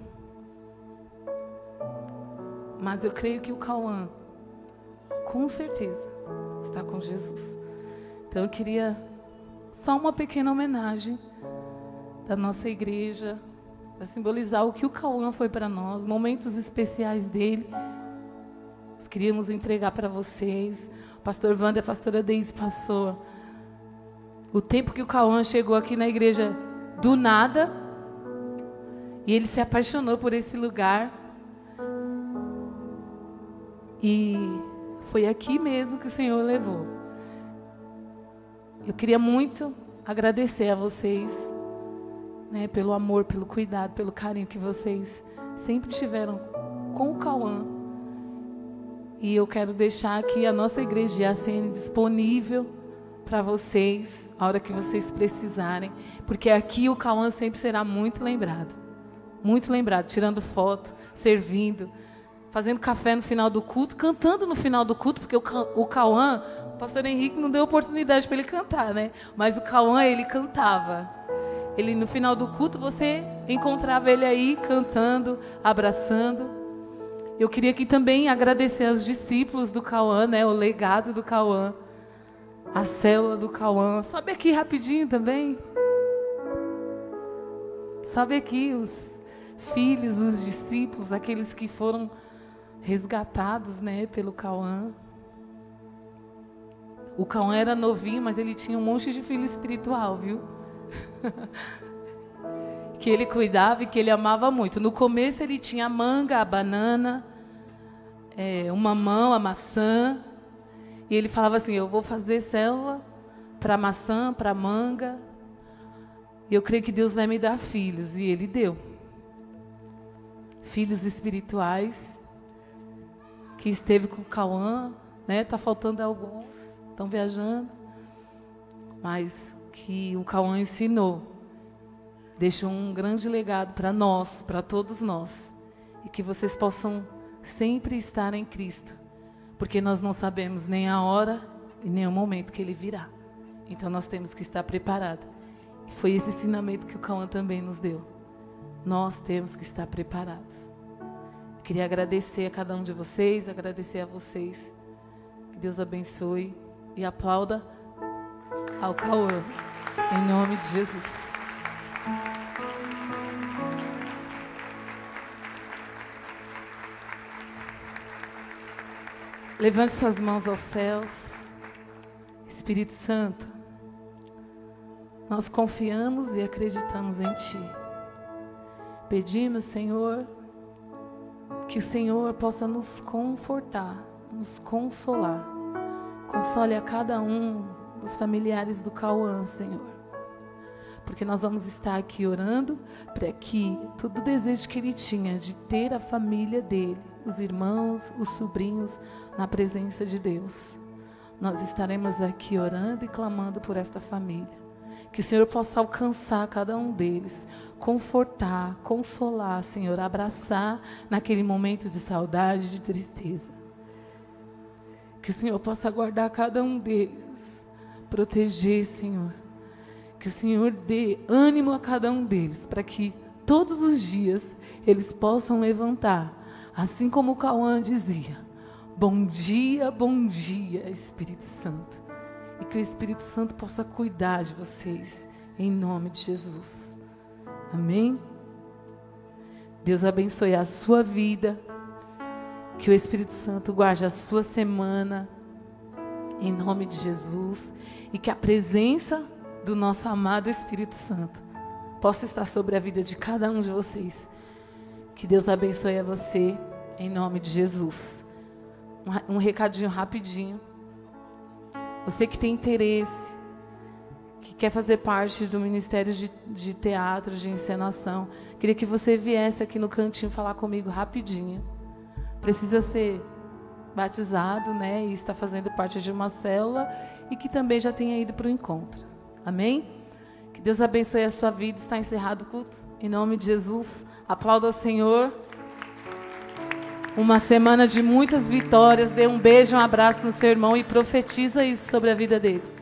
S7: Mas eu creio que o Cauã, com certeza, está com Jesus. Então eu queria só uma pequena homenagem da nossa igreja, para simbolizar o que o Cauã foi para nós, momentos especiais dele. Nós queríamos entregar para vocês. Pastor Wanda a pastora Deise passou o tempo que o Cauã chegou aqui na igreja do nada e ele se apaixonou por esse lugar. E foi aqui mesmo que o Senhor levou. Eu queria muito agradecer a vocês, né, pelo amor, pelo cuidado, pelo carinho que vocês sempre tiveram com o Cauã. E eu quero deixar aqui a nossa igreja de ACN disponível para vocês, a hora que vocês precisarem, porque aqui o Cauã sempre será muito lembrado muito lembrado, tirando foto, servindo, fazendo café no final do culto, cantando no final do culto, porque o, Cauã, o pastor Henrique não deu oportunidade para ele cantar, né? Mas o Cauã, ele cantava. Ele no final do culto você encontrava ele aí cantando, abraçando. Eu queria aqui também agradecer aos discípulos do Cauã, né? O legado do Cauã, a célula do Cauã. Sobe aqui rapidinho também. Sobe aqui os filhos, os discípulos, aqueles que foram resgatados, né, pelo Cauã. O Cauã era novinho, mas ele tinha um monte de filho espiritual, viu? <laughs> que ele cuidava e que ele amava muito. No começo ele tinha a manga, a banana, é, o mamão, a maçã. E ele falava assim: Eu vou fazer célula para maçã, para manga. E eu creio que Deus vai me dar filhos. E ele deu filhos espirituais que esteve com Cauã, né? Tá faltando alguns, estão viajando, mas que o Cauã ensinou, deixou um grande legado para nós, para todos nós, e que vocês possam sempre estar em Cristo, porque nós não sabemos nem a hora e nem o momento que Ele virá. Então nós temos que estar preparados. E foi esse ensinamento que o Cauã também nos deu. Nós temos que estar preparados. queria agradecer a cada um de vocês, agradecer a vocês. Que Deus abençoe e aplauda ao Cauã. Em nome de Jesus. Levante suas mãos aos céus. Espírito Santo, nós confiamos e acreditamos em Ti. Pedimos, Senhor, que o Senhor possa nos confortar, nos consolar. Console a cada um dos familiares do Cauã, Senhor. Porque nós vamos estar aqui orando para que todo o desejo que ele tinha de ter a família dele, os irmãos, os sobrinhos, na presença de Deus. Nós estaremos aqui orando e clamando por esta família. Que o Senhor possa alcançar cada um deles, confortar, consolar, Senhor, abraçar naquele momento de saudade, de tristeza. Que o Senhor possa guardar cada um deles, proteger, Senhor. Que o Senhor dê ânimo a cada um deles, para que todos os dias eles possam levantar, assim como o Cauã dizia: Bom dia, bom dia, Espírito Santo. e que o Espírito Santo possa cuidar de vocês, em nome de Jesus. Amém? Deus abençoe a sua vida, que o Espírito Santo guarde a sua semana, em nome de Jesus, e que a presença do nosso amado Espírito Santo possa estar sobre a vida de cada um de vocês. Que Deus abençoe a você, em nome de Jesus. Um, recadinho rapidinho. Você que tem interesse, que quer fazer parte do Ministério de, de Teatro, de Encenação, queria que você viesse aqui no cantinho falar comigo rapidinho. Precisa ser batizado, né? E está fazendo parte de uma célula e que também já tenha ido para o encontro. Amém? Que Deus abençoe a sua vida. Está encerrado o culto. Em nome de Jesus. Aplauda ao Senhor. Uma semana de muitas vitórias. Dê um beijo, um abraço no seu irmão e profetiza isso sobre a vida deles.